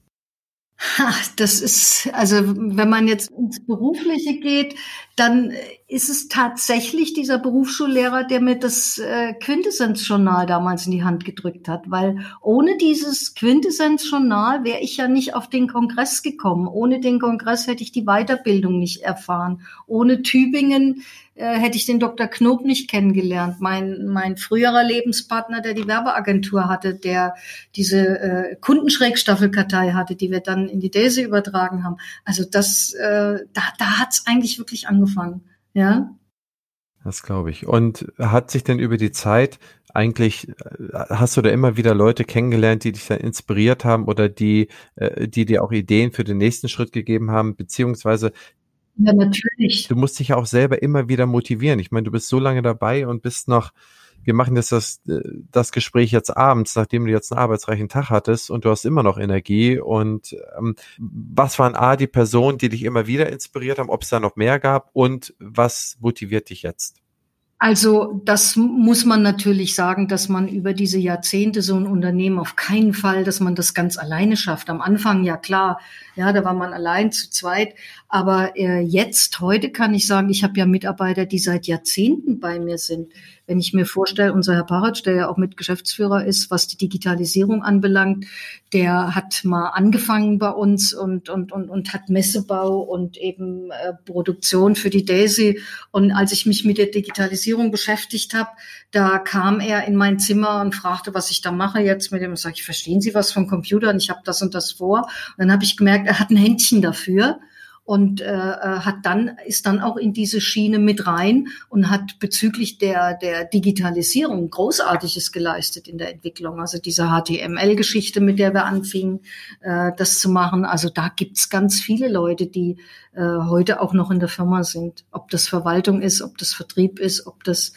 Das ist, also wenn man jetzt ins Berufliche geht, dann ist es tatsächlich dieser Berufsschullehrer, der mir das äh, Quintessenz-Journal damals in die Hand gedrückt hat. Weil ohne dieses Quintessenz-Journal wäre ich ja nicht auf den Kongress gekommen. Ohne den Kongress hätte ich die Weiterbildung nicht erfahren. Ohne Tübingen äh, hätte ich den Dr. Knob nicht kennengelernt. Mein, mein früherer Lebenspartner, der die Werbeagentur hatte, der diese äh, Kundenschrägstaffelkartei hatte, die wir dann in die Daisy übertragen haben. Also das, äh, da, da hat's eigentlich wirklich angefangen. Ja. Das glaube ich. Und hat sich denn über die Zeit eigentlich, äh, hast du da immer wieder Leute kennengelernt, die dich da inspiriert haben oder die, äh, die dir auch Ideen für den nächsten Schritt gegeben haben, beziehungsweise ja, natürlich. Du musst dich ja auch selber immer wieder motivieren. Ich meine, du bist so lange dabei und bist noch, wir machen das, das, das Gespräch jetzt abends, nachdem du jetzt einen arbeitsreichen Tag hattest und du hast immer noch Energie. Und ähm, was waren A, die Personen, die dich immer wieder inspiriert haben, ob es da noch mehr gab und was motiviert dich jetzt? Also das muss man natürlich sagen, dass man über diese Jahrzehnte so ein Unternehmen auf keinen Fall, dass man das ganz alleine schafft. Am Anfang ja klar, ja, da war man allein zu zweit. Aber äh, jetzt, heute kann ich sagen, ich habe ja Mitarbeiter, die seit Jahrzehnten bei mir sind. Wenn ich mir vorstelle, unser Herr Paratsch, der ja auch mit Geschäftsführer ist, was die Digitalisierung anbelangt, der hat mal angefangen bei uns und, und, und, und hat Messebau und eben äh, Produktion für die Daisy. Und als ich mich mit der Digitalisierung beschäftigt habe, da kam er in mein Zimmer und fragte, was ich da mache jetzt mit dem. Ich verstehen Sie was vom Computer und ich habe das und das vor. Und dann habe ich gemerkt, er hat ein Händchen dafür und äh, äh, hat dann ist dann auch in diese Schiene mit rein und hat bezüglich der der Digitalisierung großartiges geleistet in der Entwicklung. Also diese HTML-Geschichte, mit der wir anfingen, äh, das zu machen. Also da gibt's ganz viele Leute, die äh, heute auch noch in der Firma sind. Ob das Verwaltung ist, ob das Vertrieb ist, ob das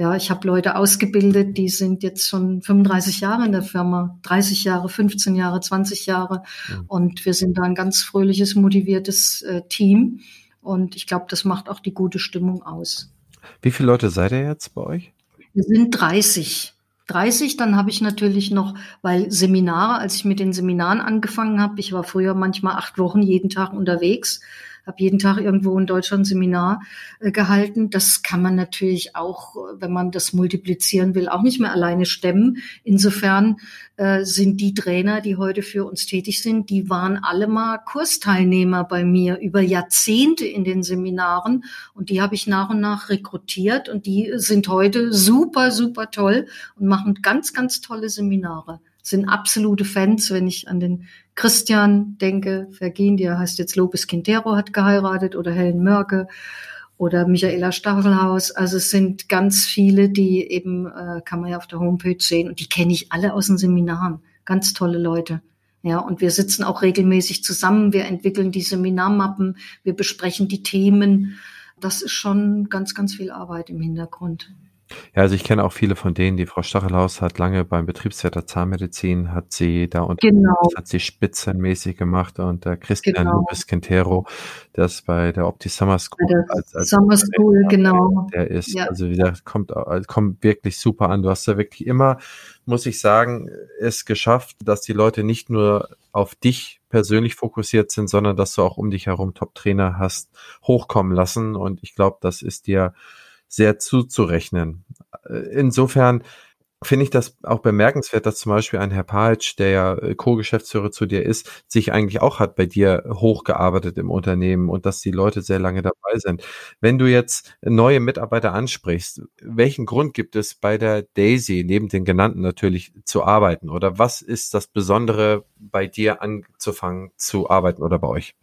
ja, ich habe Leute ausgebildet, die sind jetzt schon 35 Jahre in der Firma, 30 Jahre, 15 Jahre, 20 Jahre. Ja. Und wir sind da ein ganz fröhliches, motiviertes äh, Team. Und ich glaube, das macht auch die gute Stimmung aus. Wie viele Leute seid ihr jetzt bei euch? Wir sind 30. 30, dann habe ich natürlich noch, weil Seminare, als ich mit den Seminaren angefangen habe, ich war früher manchmal acht Wochen jeden Tag unterwegs, habe jeden Tag irgendwo in Deutschland Seminar äh, gehalten. Das kann man natürlich auch, wenn man das multiplizieren will, auch nicht mehr alleine stemmen. Insofern äh, sind die Trainer, die heute für uns tätig sind, die waren alle mal Kursteilnehmer bei mir über Jahrzehnte in den Seminaren und die habe ich nach und nach rekrutiert und die sind heute super, super toll und machen ganz, ganz tolle Seminare sind absolute Fans, wenn ich an den Christian denke, Vergehen, der heißt jetzt Lopez Quintero, hat geheiratet oder Helen Mörke oder Michaela Stachelhaus. Also es sind ganz viele, die eben, äh, kann man ja auf der Homepage sehen und die kenne ich alle aus den Seminaren. Ganz tolle Leute. Ja, und wir sitzen auch regelmäßig zusammen. Wir entwickeln die Seminarmappen. Wir besprechen die Themen. Das ist schon ganz, ganz viel Arbeit im Hintergrund. Ja, also ich kenne auch viele von denen. Die Frau Stachelhaus hat lange beim Betriebswirt der Zahnmedizin, hat sie da unter genau. hat sie spitzenmäßig gemacht und der Christian genau. Lopez Quintero, das bei der Opti Summer School als, als Summer School, genau. Der ist, ja. also wieder kommt, kommt wirklich super an. Du hast da wirklich immer, muss ich sagen, es geschafft, dass die Leute nicht nur auf dich persönlich fokussiert sind, sondern dass du auch um dich herum Top-Trainer hast hochkommen lassen. Und ich glaube, das ist dir sehr zuzurechnen. Äh, insofern finde ich das auch bemerkenswert, dass zum Beispiel ein Herr Paltsch, der ja äh, Co-Geschäftsführer zu dir ist, sich eigentlich auch hat bei dir hochgearbeitet im Unternehmen und dass die Leute sehr lange dabei sind. Wenn du jetzt neue Mitarbeiter ansprichst, welchen Grund gibt es bei der Daisy, neben den genannten natürlich, zu arbeiten? Oder was ist das Besondere bei dir anzufangen zu arbeiten oder bei euch?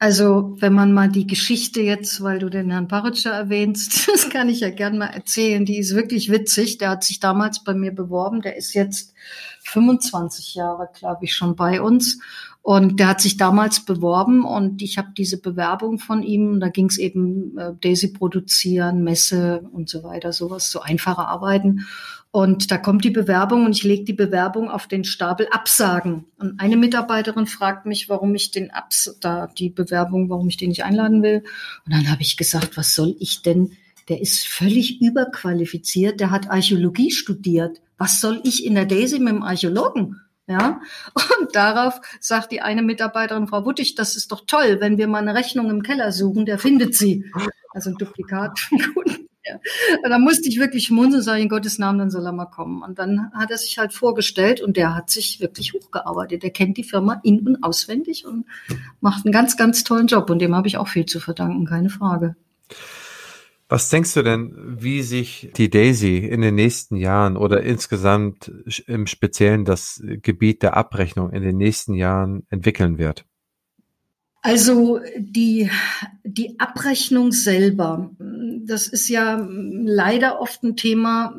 Also, wenn man mal die Geschichte jetzt, weil du den Herrn Paritscher erwähnst, das kann ich ja gern mal erzählen, die ist wirklich witzig. Der hat sich damals bei mir beworben, der ist jetzt 25 Jahre, glaube ich, schon bei uns. Und der hat sich damals beworben und ich habe diese Bewerbung von ihm, da ging es eben äh, Daisy produzieren, Messe und so weiter, sowas, so einfache Arbeiten. Und da kommt die Bewerbung und ich lege die Bewerbung auf den Stapel Absagen. Und eine Mitarbeiterin fragt mich, warum ich den Abs da die Bewerbung, warum ich den nicht einladen will. Und dann habe ich gesagt, was soll ich denn? Der ist völlig überqualifiziert, der hat Archäologie studiert. Was soll ich in der Daisy mit dem Archäologen? Ja, und darauf sagt die eine Mitarbeiterin, Frau Wuttig, das ist doch toll, wenn wir mal eine Rechnung im Keller suchen, der findet sie. Also ein Duplikat. Ja. Da musste ich wirklich schmunzeln, sage ich, in Gottes Namen, dann soll er mal kommen. Und dann hat er sich halt vorgestellt und der hat sich wirklich hochgearbeitet. Der kennt die Firma in- und auswendig und macht einen ganz, ganz tollen Job. Und dem habe ich auch viel zu verdanken, keine Frage. Was denkst du denn, wie sich die Daisy in den nächsten Jahren oder insgesamt im Speziellen das Gebiet der Abrechnung in den nächsten Jahren entwickeln wird? Also die, die Abrechnung selber, das ist ja leider oft ein Thema,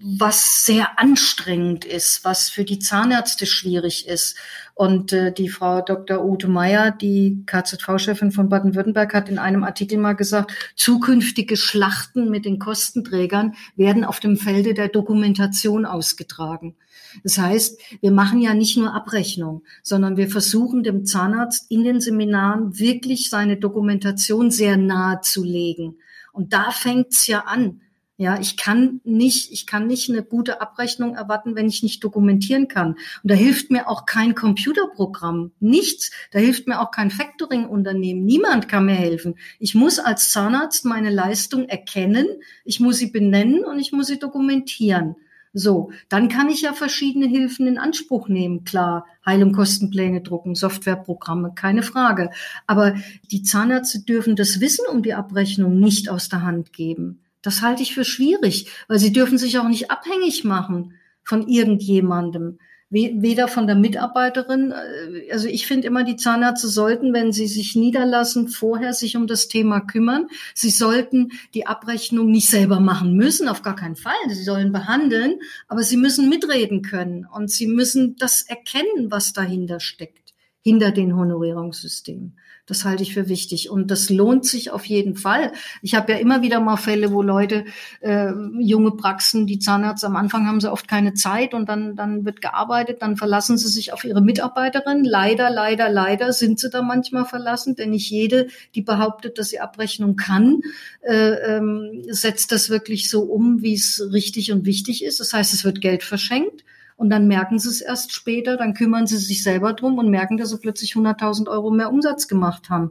was sehr anstrengend ist, was für die Zahnärzte schwierig ist. Und äh, die Frau Dr. Ute Meyer, die KZV-Chefin von Baden-Württemberg, hat in einem Artikel mal gesagt, zukünftige Schlachten mit den Kostenträgern werden auf dem Felde der Dokumentation ausgetragen. Das heißt, wir machen ja nicht nur Abrechnung, sondern wir versuchen dem Zahnarzt in den Seminaren wirklich seine Dokumentation sehr nahe zu legen. Und da fängt's ja an. Ja, ich kann nicht, ich kann nicht eine gute Abrechnung erwarten, wenn ich nicht dokumentieren kann. Und da hilft mir auch kein Computerprogramm, nichts. Da hilft mir auch kein Factoring-Unternehmen. Niemand kann mir helfen. Ich muss als Zahnarzt meine Leistung erkennen, ich muss sie benennen und ich muss sie dokumentieren. So, dann kann ich ja verschiedene Hilfen in Anspruch nehmen. Klar, Heilungskostenpläne drucken, Softwareprogramme, keine Frage. Aber die Zahnärzte dürfen das Wissen um die Abrechnung nicht aus der Hand geben. Das halte ich für schwierig, weil sie dürfen sich auch nicht abhängig machen von irgendjemandem. Weder von der Mitarbeiterin, äh, also ich finde immer, die Zahnärzte sollten, wenn sie sich niederlassen, vorher sich um das Thema kümmern. Sie sollten die Abrechnung nicht selber machen müssen, auf gar keinen Fall. Sie sollen behandeln, aber sie müssen mitreden können und sie müssen das erkennen, was dahinter steckt, hinter den Honorierungssystemen. Das halte ich für wichtig und das lohnt sich auf jeden Fall. Ich habe ja immer wieder mal Fälle, wo Leute, äh, junge Praxen, die Zahnärzte am Anfang haben sie oft keine Zeit und dann, dann wird gearbeitet, dann verlassen sie sich auf ihre Mitarbeiterin. Leider, leider, leider sind sie da manchmal verlassen, denn nicht jede, die behauptet, dass sie Abrechnung kann, äh, ähm, setzt das wirklich so um, wie es richtig und wichtig ist. Das heißt, es wird Geld verschenkt. Und dann merken sie es erst später, dann kümmern sie sich selber drum und merken, dass sie plötzlich 100.000 Euro mehr Umsatz gemacht haben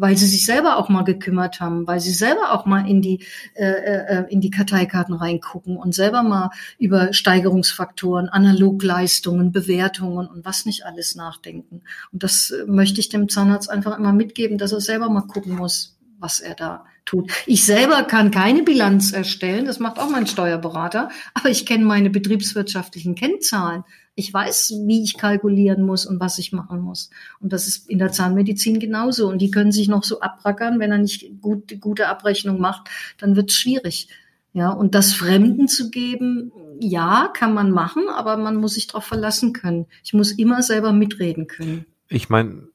weil sie sich selber auch mal gekümmert haben, weil sie selber auch mal in die äh, äh, in die Karteikarten reingucken und selber mal über Steigerungsfaktoren, Analogleistungen, Bewertungen und was nicht alles nachdenken. Und das äh, möchte ich dem Zahnarzt einfach immer mitgeben, dass er selber mal gucken muss, was er da tut. Ich selber kann keine Bilanz erstellen, das macht auch mein Steuerberater, aber ich kenne meine betriebswirtschaftlichen Kennzahlen. Ich weiß, wie ich kalkulieren muss und was ich machen muss. Und das ist in der Zahnmedizin genauso. Und die können sich noch so abrackern, wenn er nicht gut, gute Abrechnung macht, dann wird es schwierig. Ja, und das Fremden zu geben, ja, kann man machen, aber man muss sich darauf verlassen können. Ich muss immer selber mitreden können. Ich meine,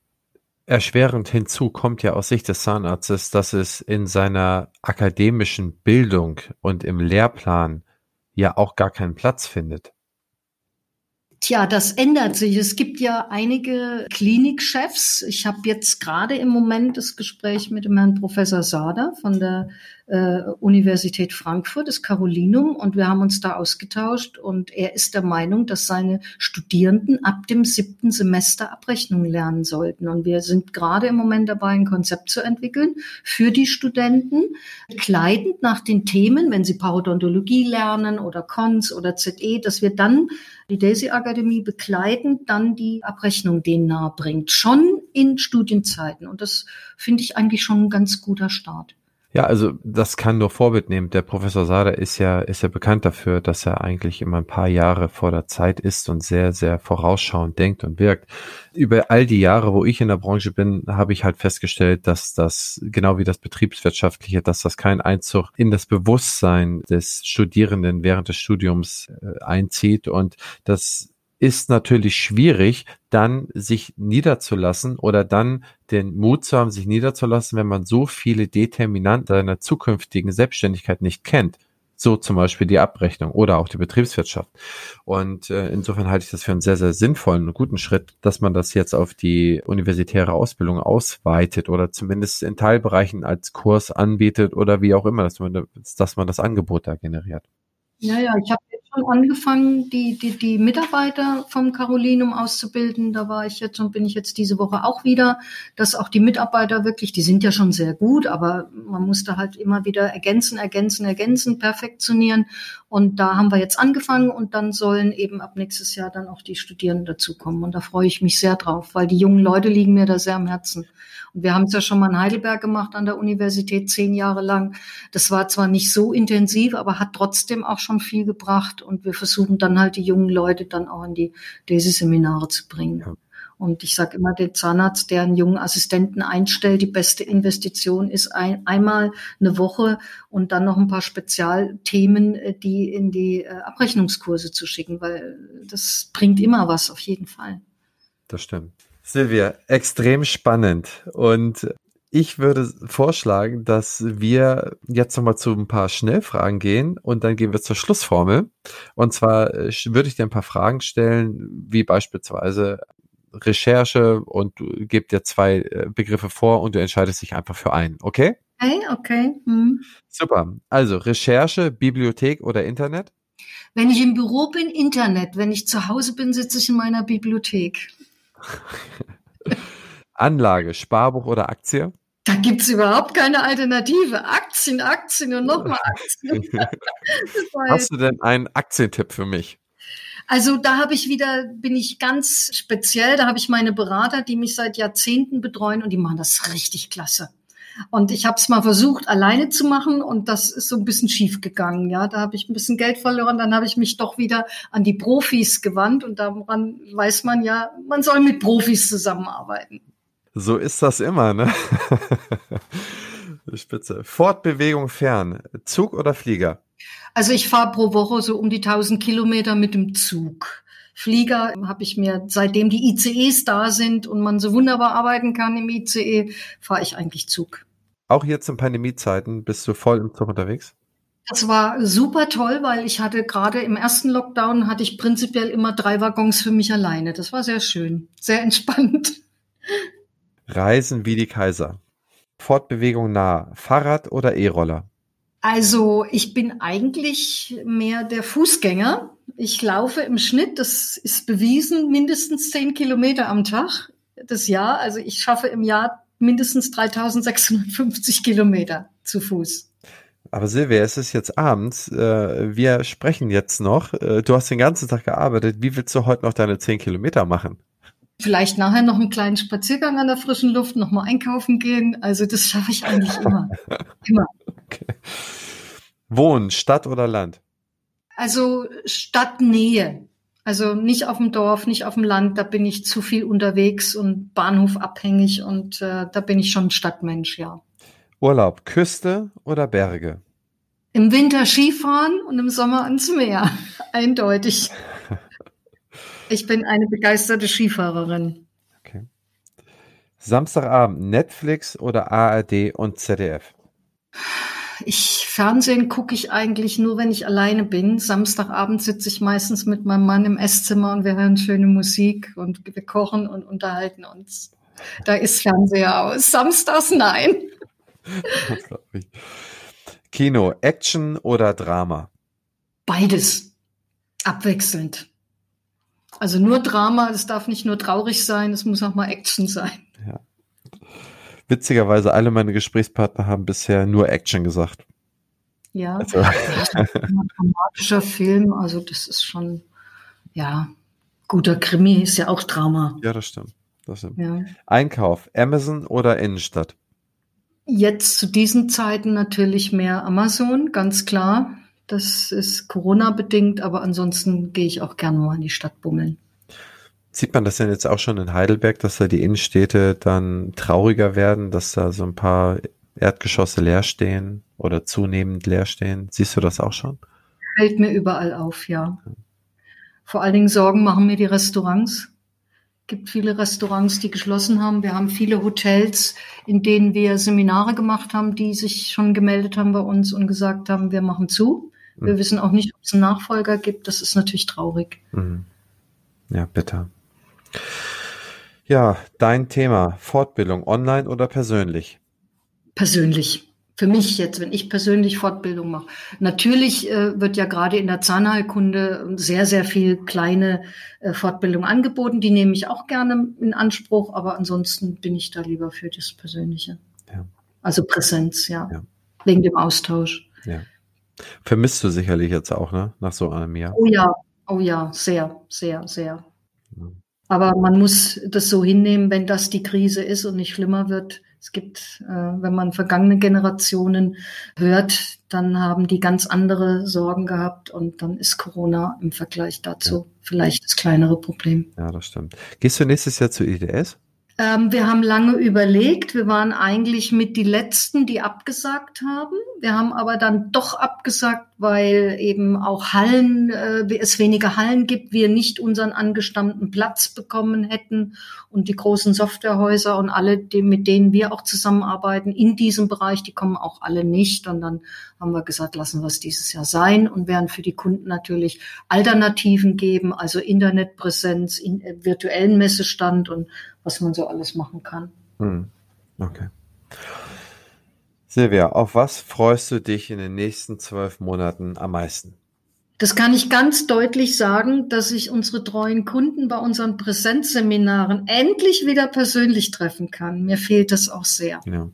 Erschwerend hinzu kommt ja aus Sicht des Zahnarztes, dass es in seiner akademischen Bildung und im Lehrplan ja auch gar keinen Platz findet. Tja, das ändert sich. Es gibt ja einige Klinikchefs. Ich habe jetzt gerade im Moment das Gespräch mit dem Herrn Professor Sader von der äh, Universität Frankfurt, das Carolinum, und wir haben uns da ausgetauscht und er ist der Meinung, dass seine Studierenden ab dem siebten Semester Abrechnung lernen sollten. Und wir sind gerade im Moment dabei, ein Konzept zu entwickeln für die Studenten, kleidend nach den Themen, wenn sie Parodontologie lernen oder Cons oder ZE, dass wir dann die Daisy Akademie begleitend dann die Abrechnung denen nahe bringt, schon in Studienzeiten. Und das finde ich eigentlich schon ein ganz guter Start. Ja, also das kann nur Vorbild nehmen. Der Professor Sader ist ja, ist ja bekannt dafür, dass er eigentlich immer ein paar Jahre vor der Zeit ist und sehr, sehr vorausschauend denkt und wirkt. Über all die Jahre, wo ich in der Branche bin, habe ich halt festgestellt, dass das, genau wie das Betriebswirtschaftliche, dass das kein Einzug in das Bewusstsein des Studierenden während des Studiums äh, einzieht und das ist natürlich schwierig, dann sich niederzulassen oder dann den Mut zu haben, sich niederzulassen, wenn man so viele Determinanten seiner zukünftigen Selbstständigkeit nicht kennt. So zum Beispiel die Abrechnung oder auch die Betriebswirtschaft. Und äh, insofern halte ich das für einen sehr, sehr sinnvollen und guten Schritt, dass man das jetzt auf die universitäre Ausbildung ausweitet oder zumindest in Teilbereichen als Kurs anbietet oder wie auch immer, dass man, dass man das Angebot da generiert. Ja, ich habe schon angefangen, die, die, die Mitarbeiter vom Carolinum auszubilden. Da war ich jetzt und bin ich jetzt diese Woche auch wieder, dass auch die Mitarbeiter wirklich, die sind ja schon sehr gut, aber man musste halt immer wieder ergänzen, ergänzen, ergänzen, perfektionieren. Und da haben wir jetzt angefangen und dann sollen eben ab nächstes Jahr dann auch die Studierenden dazukommen. Und da freue ich mich sehr drauf, weil die jungen Leute liegen mir da sehr am Herzen. Wir haben es ja schon mal in Heidelberg gemacht an der Universität zehn Jahre lang. Das war zwar nicht so intensiv, aber hat trotzdem auch schon viel gebracht. Und wir versuchen dann halt die jungen Leute dann auch in die Desi-Seminare zu bringen. Ja. Und ich sage immer, der Zahnarzt, der einen jungen Assistenten einstellt, die beste Investition ist ein, einmal eine Woche und dann noch ein paar Spezialthemen, äh, die in die äh, Abrechnungskurse zu schicken, weil das bringt immer was, auf jeden Fall. Das stimmt. Silvia, extrem spannend. Und ich würde vorschlagen, dass wir jetzt nochmal zu ein paar Schnellfragen gehen und dann gehen wir zur Schlussformel. Und zwar äh, würde ich dir ein paar Fragen stellen, wie beispielsweise Recherche und du gibst dir zwei äh, Begriffe vor und du entscheidest dich einfach für einen, okay? Okay, okay. Hm. Super. Also Recherche, Bibliothek oder Internet? Wenn ich im Büro bin, Internet. Wenn ich zu Hause bin, sitze ich in meiner Bibliothek. Anlage, Sparbuch oder Aktie? Da gibt's überhaupt keine Alternative. Aktien, Aktien und nochmal Aktien. Hast du denn einen Aktientipp für mich? Also da habe ich wieder, bin ich ganz speziell, da habe ich meine Berater, die mich seit Jahrzehnten betreuen und die machen das richtig klasse. Und ich habe es mal versucht, alleine zu machen und das ist so ein bisschen schief gegangen. Ja, da habe ich ein bisschen Geld verloren. Dann habe ich mich doch wieder an die Profis gewandt und daran weiß man ja, man soll mit Profis zusammenarbeiten. So ist das immer, ne? Spitze. Fortbewegung fern. Zug oder Flieger? Also ich fahre pro Woche so um die 1000 Kilometer mit dem Zug. Flieger habe ich mir, seitdem die ICEs da sind und man so wunderbar arbeiten kann im ICE, fahre ich eigentlich Zug. Auch jetzt in Pandemiezeiten bist du voll im Zug unterwegs? Das war super toll, weil ich hatte gerade im ersten Lockdown hatte ich prinzipiell immer drei Waggons für mich alleine. Das war sehr schön, sehr entspannt. Reisen wie die Kaiser. Fortbewegung nah. Fahrrad oder E-Roller? Also ich bin eigentlich mehr der Fußgänger. Ich laufe im Schnitt, das ist bewiesen, mindestens zehn Kilometer am Tag das Jahr. Also ich schaffe im Jahr mindestens 3650 Kilometer zu Fuß. Aber Silvia, es ist jetzt abends. Äh, wir sprechen jetzt noch. Äh, du hast den ganzen Tag gearbeitet. Wie willst du heute noch deine zehn Kilometer machen? Vielleicht nachher noch einen kleinen Spaziergang an der frischen Luft, noch mal einkaufen gehen. Also das schaffe ich eigentlich immer. immer. Okay. Wohnen, Stadt oder Land? Also Stadtnähe. Also nicht auf dem Dorf, nicht auf dem Land, da bin ich zu viel unterwegs und Bahnhof abhängig und äh, da bin ich schon Stadtmensch, ja. Urlaub, Küste oder Berge? Im Winter Skifahren und im Sommer ans Meer. Eindeutig. Ich bin eine begeisterte Skifahrerin. Okay. Samstagabend Netflix oder ARD und ZDF? Ich Fernsehen gucke ich eigentlich nur, wenn ich alleine bin. Samstagabend sitze ich meistens mit meinem Mann im Esszimmer und wir hören schöne Musik und wir kochen und unterhalten uns. Da ist Fernseher aus. Samstags nein. Kino, Action oder Drama? Beides. Abwechselnd. Also nur Drama, das darf nicht nur traurig sein, es muss auch mal Action sein. Ja. Witzigerweise, alle meine Gesprächspartner haben bisher nur Action gesagt. Ja, also. ein dramatischer Film, also das ist schon, ja, guter Krimi ist ja auch Drama. Ja, das stimmt. Das stimmt. Ja. Einkauf, Amazon oder Innenstadt? Jetzt zu diesen Zeiten natürlich mehr Amazon, ganz klar. Das ist Corona-bedingt, aber ansonsten gehe ich auch gerne mal in die Stadt bummeln. Sieht man das denn jetzt auch schon in Heidelberg, dass da die Innenstädte dann trauriger werden, dass da so ein paar Erdgeschosse leer stehen oder zunehmend leer stehen? Siehst du das auch schon? Fällt mir überall auf, ja. Vor allen Dingen Sorgen machen mir die Restaurants. Es gibt viele Restaurants, die geschlossen haben. Wir haben viele Hotels, in denen wir Seminare gemacht haben, die sich schon gemeldet haben bei uns und gesagt haben, wir machen zu. Wir mhm. wissen auch nicht, ob es einen Nachfolger gibt. Das ist natürlich traurig. Mhm. Ja, bitter. Ja, dein Thema, Fortbildung, online oder persönlich? Persönlich. Für mich jetzt, wenn ich persönlich Fortbildung mache. Natürlich äh, wird ja gerade in der Zahnheilkunde sehr, sehr viel kleine äh, Fortbildung angeboten. Die nehme ich auch gerne in Anspruch, aber ansonsten bin ich da lieber für das Persönliche. Ja. Also Präsenz, ja. ja. Wegen dem Austausch. Ja. Vermisst du sicherlich jetzt auch, ne? Nach so einem Jahr. Oh ja, oh ja, sehr, sehr, sehr. Ja. Aber man muss das so hinnehmen, wenn das die Krise ist und nicht schlimmer wird. Es gibt, äh, wenn man vergangene Generationen hört, dann haben die ganz andere Sorgen gehabt und dann ist Corona im Vergleich dazu ja. vielleicht das kleinere Problem. Ja, das stimmt. Gehst du nächstes Jahr zur IDS? Ähm, wir haben lange überlegt. Wir waren eigentlich mit die Letzten, die abgesagt haben. Wir haben aber dann doch abgesagt, weil eben auch Hallen, äh, es weniger Hallen gibt, wir nicht unseren angestammten Platz bekommen hätten und die großen Softwarehäuser und alle, die, mit denen wir auch zusammenarbeiten in diesem Bereich, die kommen auch alle nicht. Und dann haben wir gesagt, lassen wir es dieses Jahr sein und werden für die Kunden natürlich Alternativen geben, also Internetpräsenz, in, äh, virtuellen Messestand und was man so alles machen kann. Hm. Okay. Silvia, auf was freust du dich in den nächsten zwölf Monaten am meisten? Das kann ich ganz deutlich sagen, dass ich unsere treuen Kunden bei unseren Präsenzseminaren endlich wieder persönlich treffen kann. Mir fehlt das auch sehr. Ja.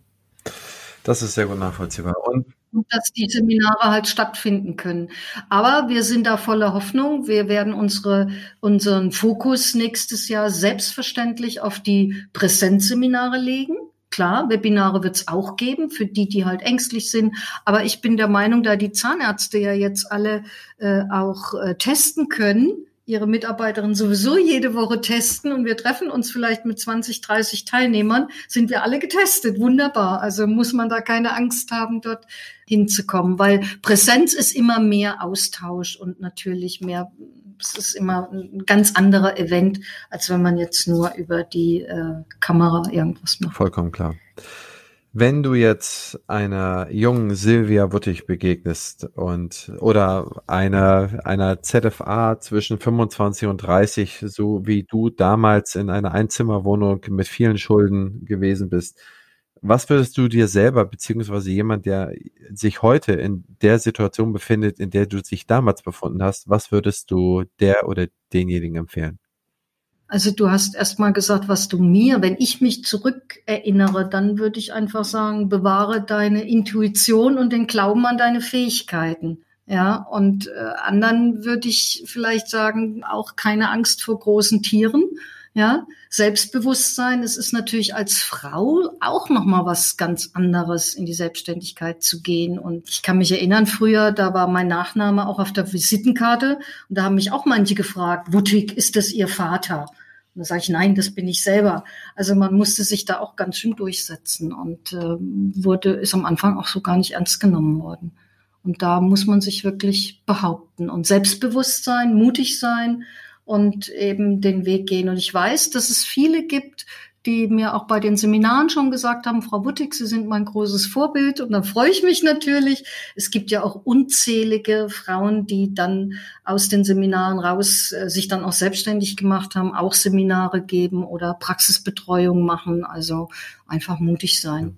Das ist sehr gut nachvollziehbar. Und und dass die Seminare halt stattfinden können. Aber wir sind da voller Hoffnung. Wir werden unsere, unseren Fokus nächstes Jahr selbstverständlich auf die Präsenzseminare legen. Klar, Webinare wird es auch geben für die, die halt ängstlich sind. Aber ich bin der Meinung, da die Zahnärzte ja jetzt alle äh, auch äh, testen können, ihre Mitarbeiterinnen sowieso jede Woche testen und wir treffen uns vielleicht mit 20, 30 Teilnehmern, sind wir alle getestet. Wunderbar. Also muss man da keine Angst haben, dort hinzukommen, weil Präsenz ist immer mehr Austausch und natürlich mehr es ist immer ein ganz anderer Event, als wenn man jetzt nur über die äh, Kamera irgendwas macht. Vollkommen klar. Wenn du jetzt einer jungen Silvia Wuttig begegnest und oder einer einer ZFA zwischen 25 und 30, so wie du damals in einer Einzimmerwohnung mit vielen Schulden gewesen bist, was würdest du dir selber, beziehungsweise jemand, der sich heute in der Situation befindet, in der du dich damals befunden hast, was würdest du der oder denjenigen empfehlen? Also du hast erst mal gesagt, was du mir, wenn ich mich zurückerinnere, dann würde ich einfach sagen, bewahre deine Intuition und den Glauben an deine Fähigkeiten. Ja, und äh, anderen würde ich vielleicht sagen, auch keine Angst vor großen Tieren ja, Selbstbewusstsein, es ist natürlich als Frau auch noch mal was ganz anderes, in die Selbstständigkeit zu gehen. Und ich kann mich erinnern, früher, da war mein Nachname auch auf der Visitenkarte und da haben mich auch manche gefragt, Wuttig, ist das Ihr Vater? Und da sage ich, nein, das bin ich selber. Also man musste sich da auch ganz schön durchsetzen und äh, wurde, ist am Anfang auch so gar nicht ernst genommen worden. Und da muss man sich wirklich behaupten und Selbstbewusstsein, mutig sein und eben den Weg gehen. Und ich weiß, dass es viele gibt, die mir auch bei den Seminaren schon gesagt haben, Frau Wuttig, Sie sind mein großes Vorbild. Und dann freue ich mich natürlich. Es gibt ja auch unzählige Frauen, die dann aus den Seminaren raus äh, sich dann auch selbstständig gemacht haben, auch Seminare geben oder Praxisbetreuung machen. Also einfach mutig sein.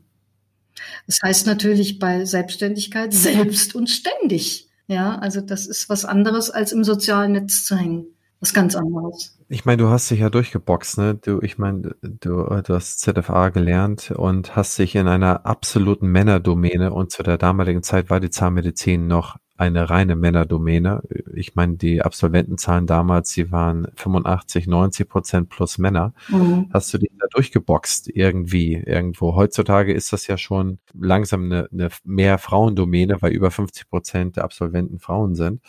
Das heißt natürlich bei Selbstständigkeit selbst und ständig. Ja, also das ist was anderes als im sozialen Netz zu hängen was ganz anderes. Ich meine, du hast dich ja durchgeboxt, ne? Du, ich meine, du, du hast ZFA gelernt und hast dich in einer absoluten Männerdomäne und zu der damaligen Zeit war die Zahnmedizin noch eine reine Männerdomäne. Ich meine, die Absolventenzahlen damals, sie waren 85, 90 Prozent plus Männer. Mhm. Hast du dich da durchgeboxt irgendwie irgendwo? Heutzutage ist das ja schon langsam eine, eine mehr Frauendomäne, weil über 50 Prozent der Absolventen Frauen sind.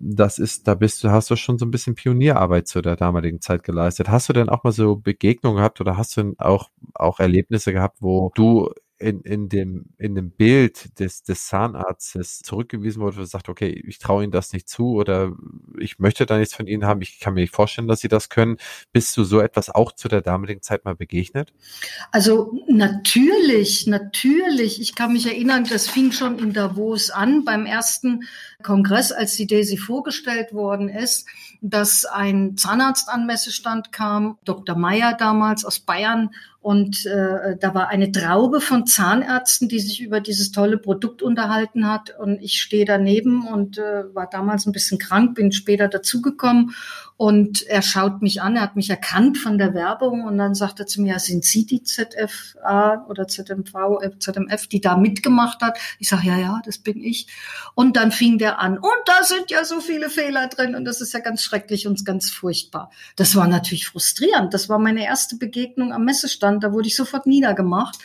Das ist, da bist du, hast du schon so ein bisschen Pionierarbeit zu der damaligen Zeit geleistet. Hast du denn auch mal so Begegnungen gehabt oder hast du auch, auch Erlebnisse gehabt, wo du in, in, dem, in dem Bild des, des Zahnarztes zurückgewiesen wurde, sagt, okay, ich traue Ihnen das nicht zu oder ich möchte da nichts von Ihnen haben, ich kann mir nicht vorstellen, dass Sie das können. Bist du so etwas auch zu der damaligen Zeit mal begegnet? Also natürlich, natürlich. Ich kann mich erinnern, das fing schon in Davos an, beim ersten Kongress, als die Daisy vorgestellt worden ist, dass ein Zahnarzt an Messestand kam, Dr. Meyer damals aus Bayern und äh, da war eine Traube von Zahnärzten, die sich über dieses tolle Produkt unterhalten hat. Und ich stehe daneben und äh, war damals ein bisschen krank, bin später dazugekommen und er schaut mich an, er hat mich erkannt von der Werbung und dann sagt er zu mir, sind Sie die ZFA oder ZMV, äh, ZMF, die da mitgemacht hat? Ich sage, ja, ja, das bin ich. Und dann fing der an, und da sind ja so viele Fehler drin und das ist ja ganz schrecklich und ganz furchtbar. Das war natürlich frustrierend. Das war meine erste Begegnung am Messestand, da wurde ich sofort niedergemacht.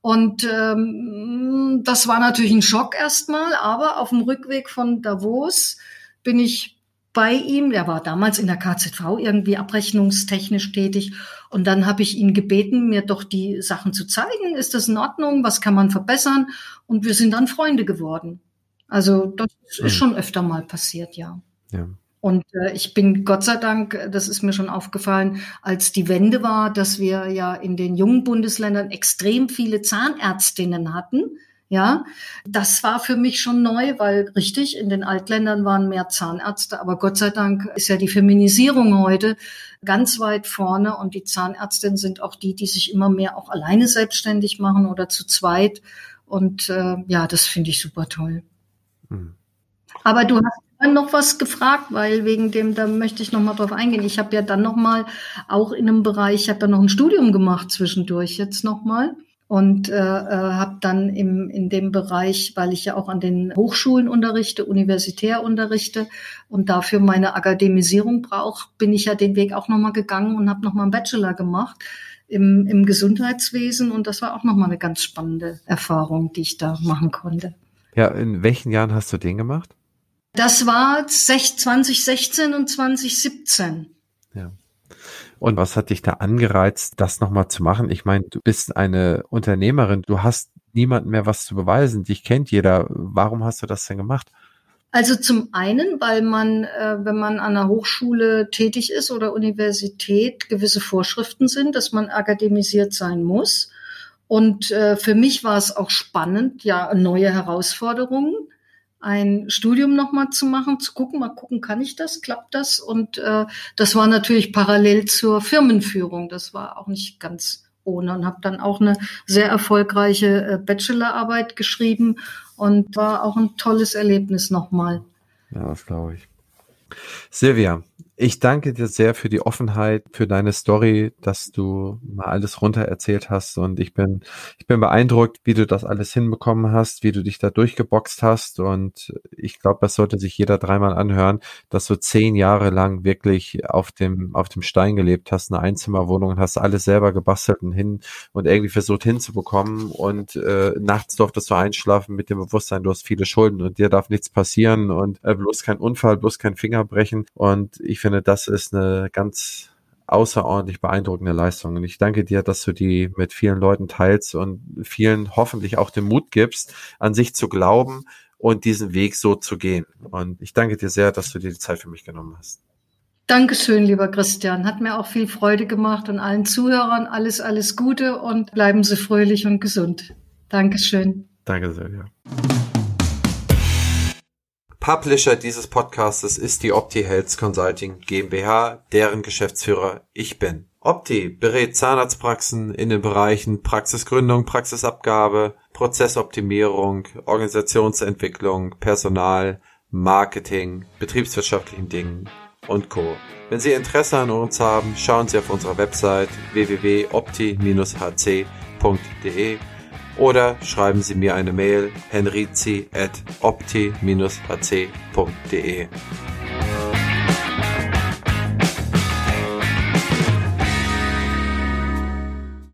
Und ähm, das war natürlich ein Schock erstmal, aber auf dem Rückweg von Davos bin ich bei ihm. Der war damals in der KZV irgendwie abrechnungstechnisch tätig. Und dann habe ich ihn gebeten, mir doch die Sachen zu zeigen. Ist das in Ordnung? Was kann man verbessern? Und wir sind dann Freunde geworden. Also das ist mhm. schon öfter mal passiert, ja. ja. Und äh, ich bin Gott sei Dank, das ist mir schon aufgefallen, als die Wende war, dass wir ja in den jungen Bundesländern extrem viele Zahnärztinnen hatten ja, das war für mich schon neu, weil richtig, in den Altländern waren mehr Zahnärzte, aber Gott sei Dank ist ja die Feminisierung heute ganz weit vorne und die Zahnärztinnen sind auch die, die sich immer mehr auch alleine selbstständig machen oder zu zweit. Und äh, ja, das finde ich super toll. Mhm. Aber du hast dann noch was gefragt, weil wegen dem, da möchte ich noch mal drauf eingehen. Ich habe ja dann noch mal auch in einem Bereich, ich habe dann noch ein Studium gemacht zwischendurch jetzt noch mal und äh, äh, habe dann im, in dem Bereich, weil ich ja auch an den Hochschulen unterrichte, universitär unterrichte und dafür meine Akademisierung brauche, bin ich ja den Weg auch nochmal gegangen und habe nochmal einen Bachelor gemacht im, im Gesundheitswesen und das war auch nochmal eine ganz spannende Erfahrung, die ich da machen konnte. Ja, in welchen Jahren hast du den gemacht? Das war 2016 und 2017. Ja. Und was hat dich da angereizt, das nochmal zu machen? Ich meine, du bist eine Unternehmerin, du hast niemandem mehr was zu beweisen, dich kennt jeder. Warum hast du das denn gemacht? Also zum einen, weil man, äh, wenn man an einer Hochschule tätig ist oder Universität, gewisse Vorschriften sind, dass man akademisiert sein muss. Und äh, für mich war es auch spannend, ja, neue Herausforderungen ein Studium nochmal zu machen, zu gucken, mal gucken, kann ich das, klappt das? Und äh, das war natürlich parallel zur Firmenführung. Das war auch nicht ganz ohne und habe dann auch eine sehr erfolgreiche äh, Bachelorarbeit geschrieben und war auch ein tolles Erlebnis nochmal. Ja, das glaube ich. Silvia, ich danke dir sehr für die Offenheit, für deine Story, dass du mal alles runter erzählt hast. Und ich bin, ich bin beeindruckt, wie du das alles hinbekommen hast, wie du dich da durchgeboxt hast. Und ich glaube, das sollte sich jeder dreimal anhören, dass du zehn Jahre lang wirklich auf dem, auf dem Stein gelebt hast, eine Einzimmerwohnung und hast alles selber gebastelt und hin und irgendwie versucht hinzubekommen. Und äh, nachts durftest du einschlafen mit dem Bewusstsein, du hast viele Schulden und dir darf nichts passieren und äh, bloß kein Unfall, bloß kein Finger brechen und ich finde finde, das ist eine ganz außerordentlich beeindruckende Leistung. Und ich danke dir, dass du die mit vielen Leuten teilst und vielen hoffentlich auch den Mut gibst, an sich zu glauben und diesen Weg so zu gehen. Und ich danke dir sehr, dass du dir die Zeit für mich genommen hast. Dankeschön, lieber Christian. Hat mir auch viel Freude gemacht und allen Zuhörern alles, alles Gute und bleiben Sie fröhlich und gesund. Dankeschön. Danke ja. Publisher dieses Podcastes ist die Opti Health Consulting GmbH, deren Geschäftsführer ich bin. Opti berät Zahnarztpraxen in den Bereichen Praxisgründung, Praxisabgabe, Prozessoptimierung, Organisationsentwicklung, Personal, Marketing, betriebswirtschaftlichen Dingen und Co. Wenn Sie Interesse an uns haben, schauen Sie auf unserer Website www.opti-hc.de oder schreiben Sie mir eine Mail henrizi at opti-hc.de.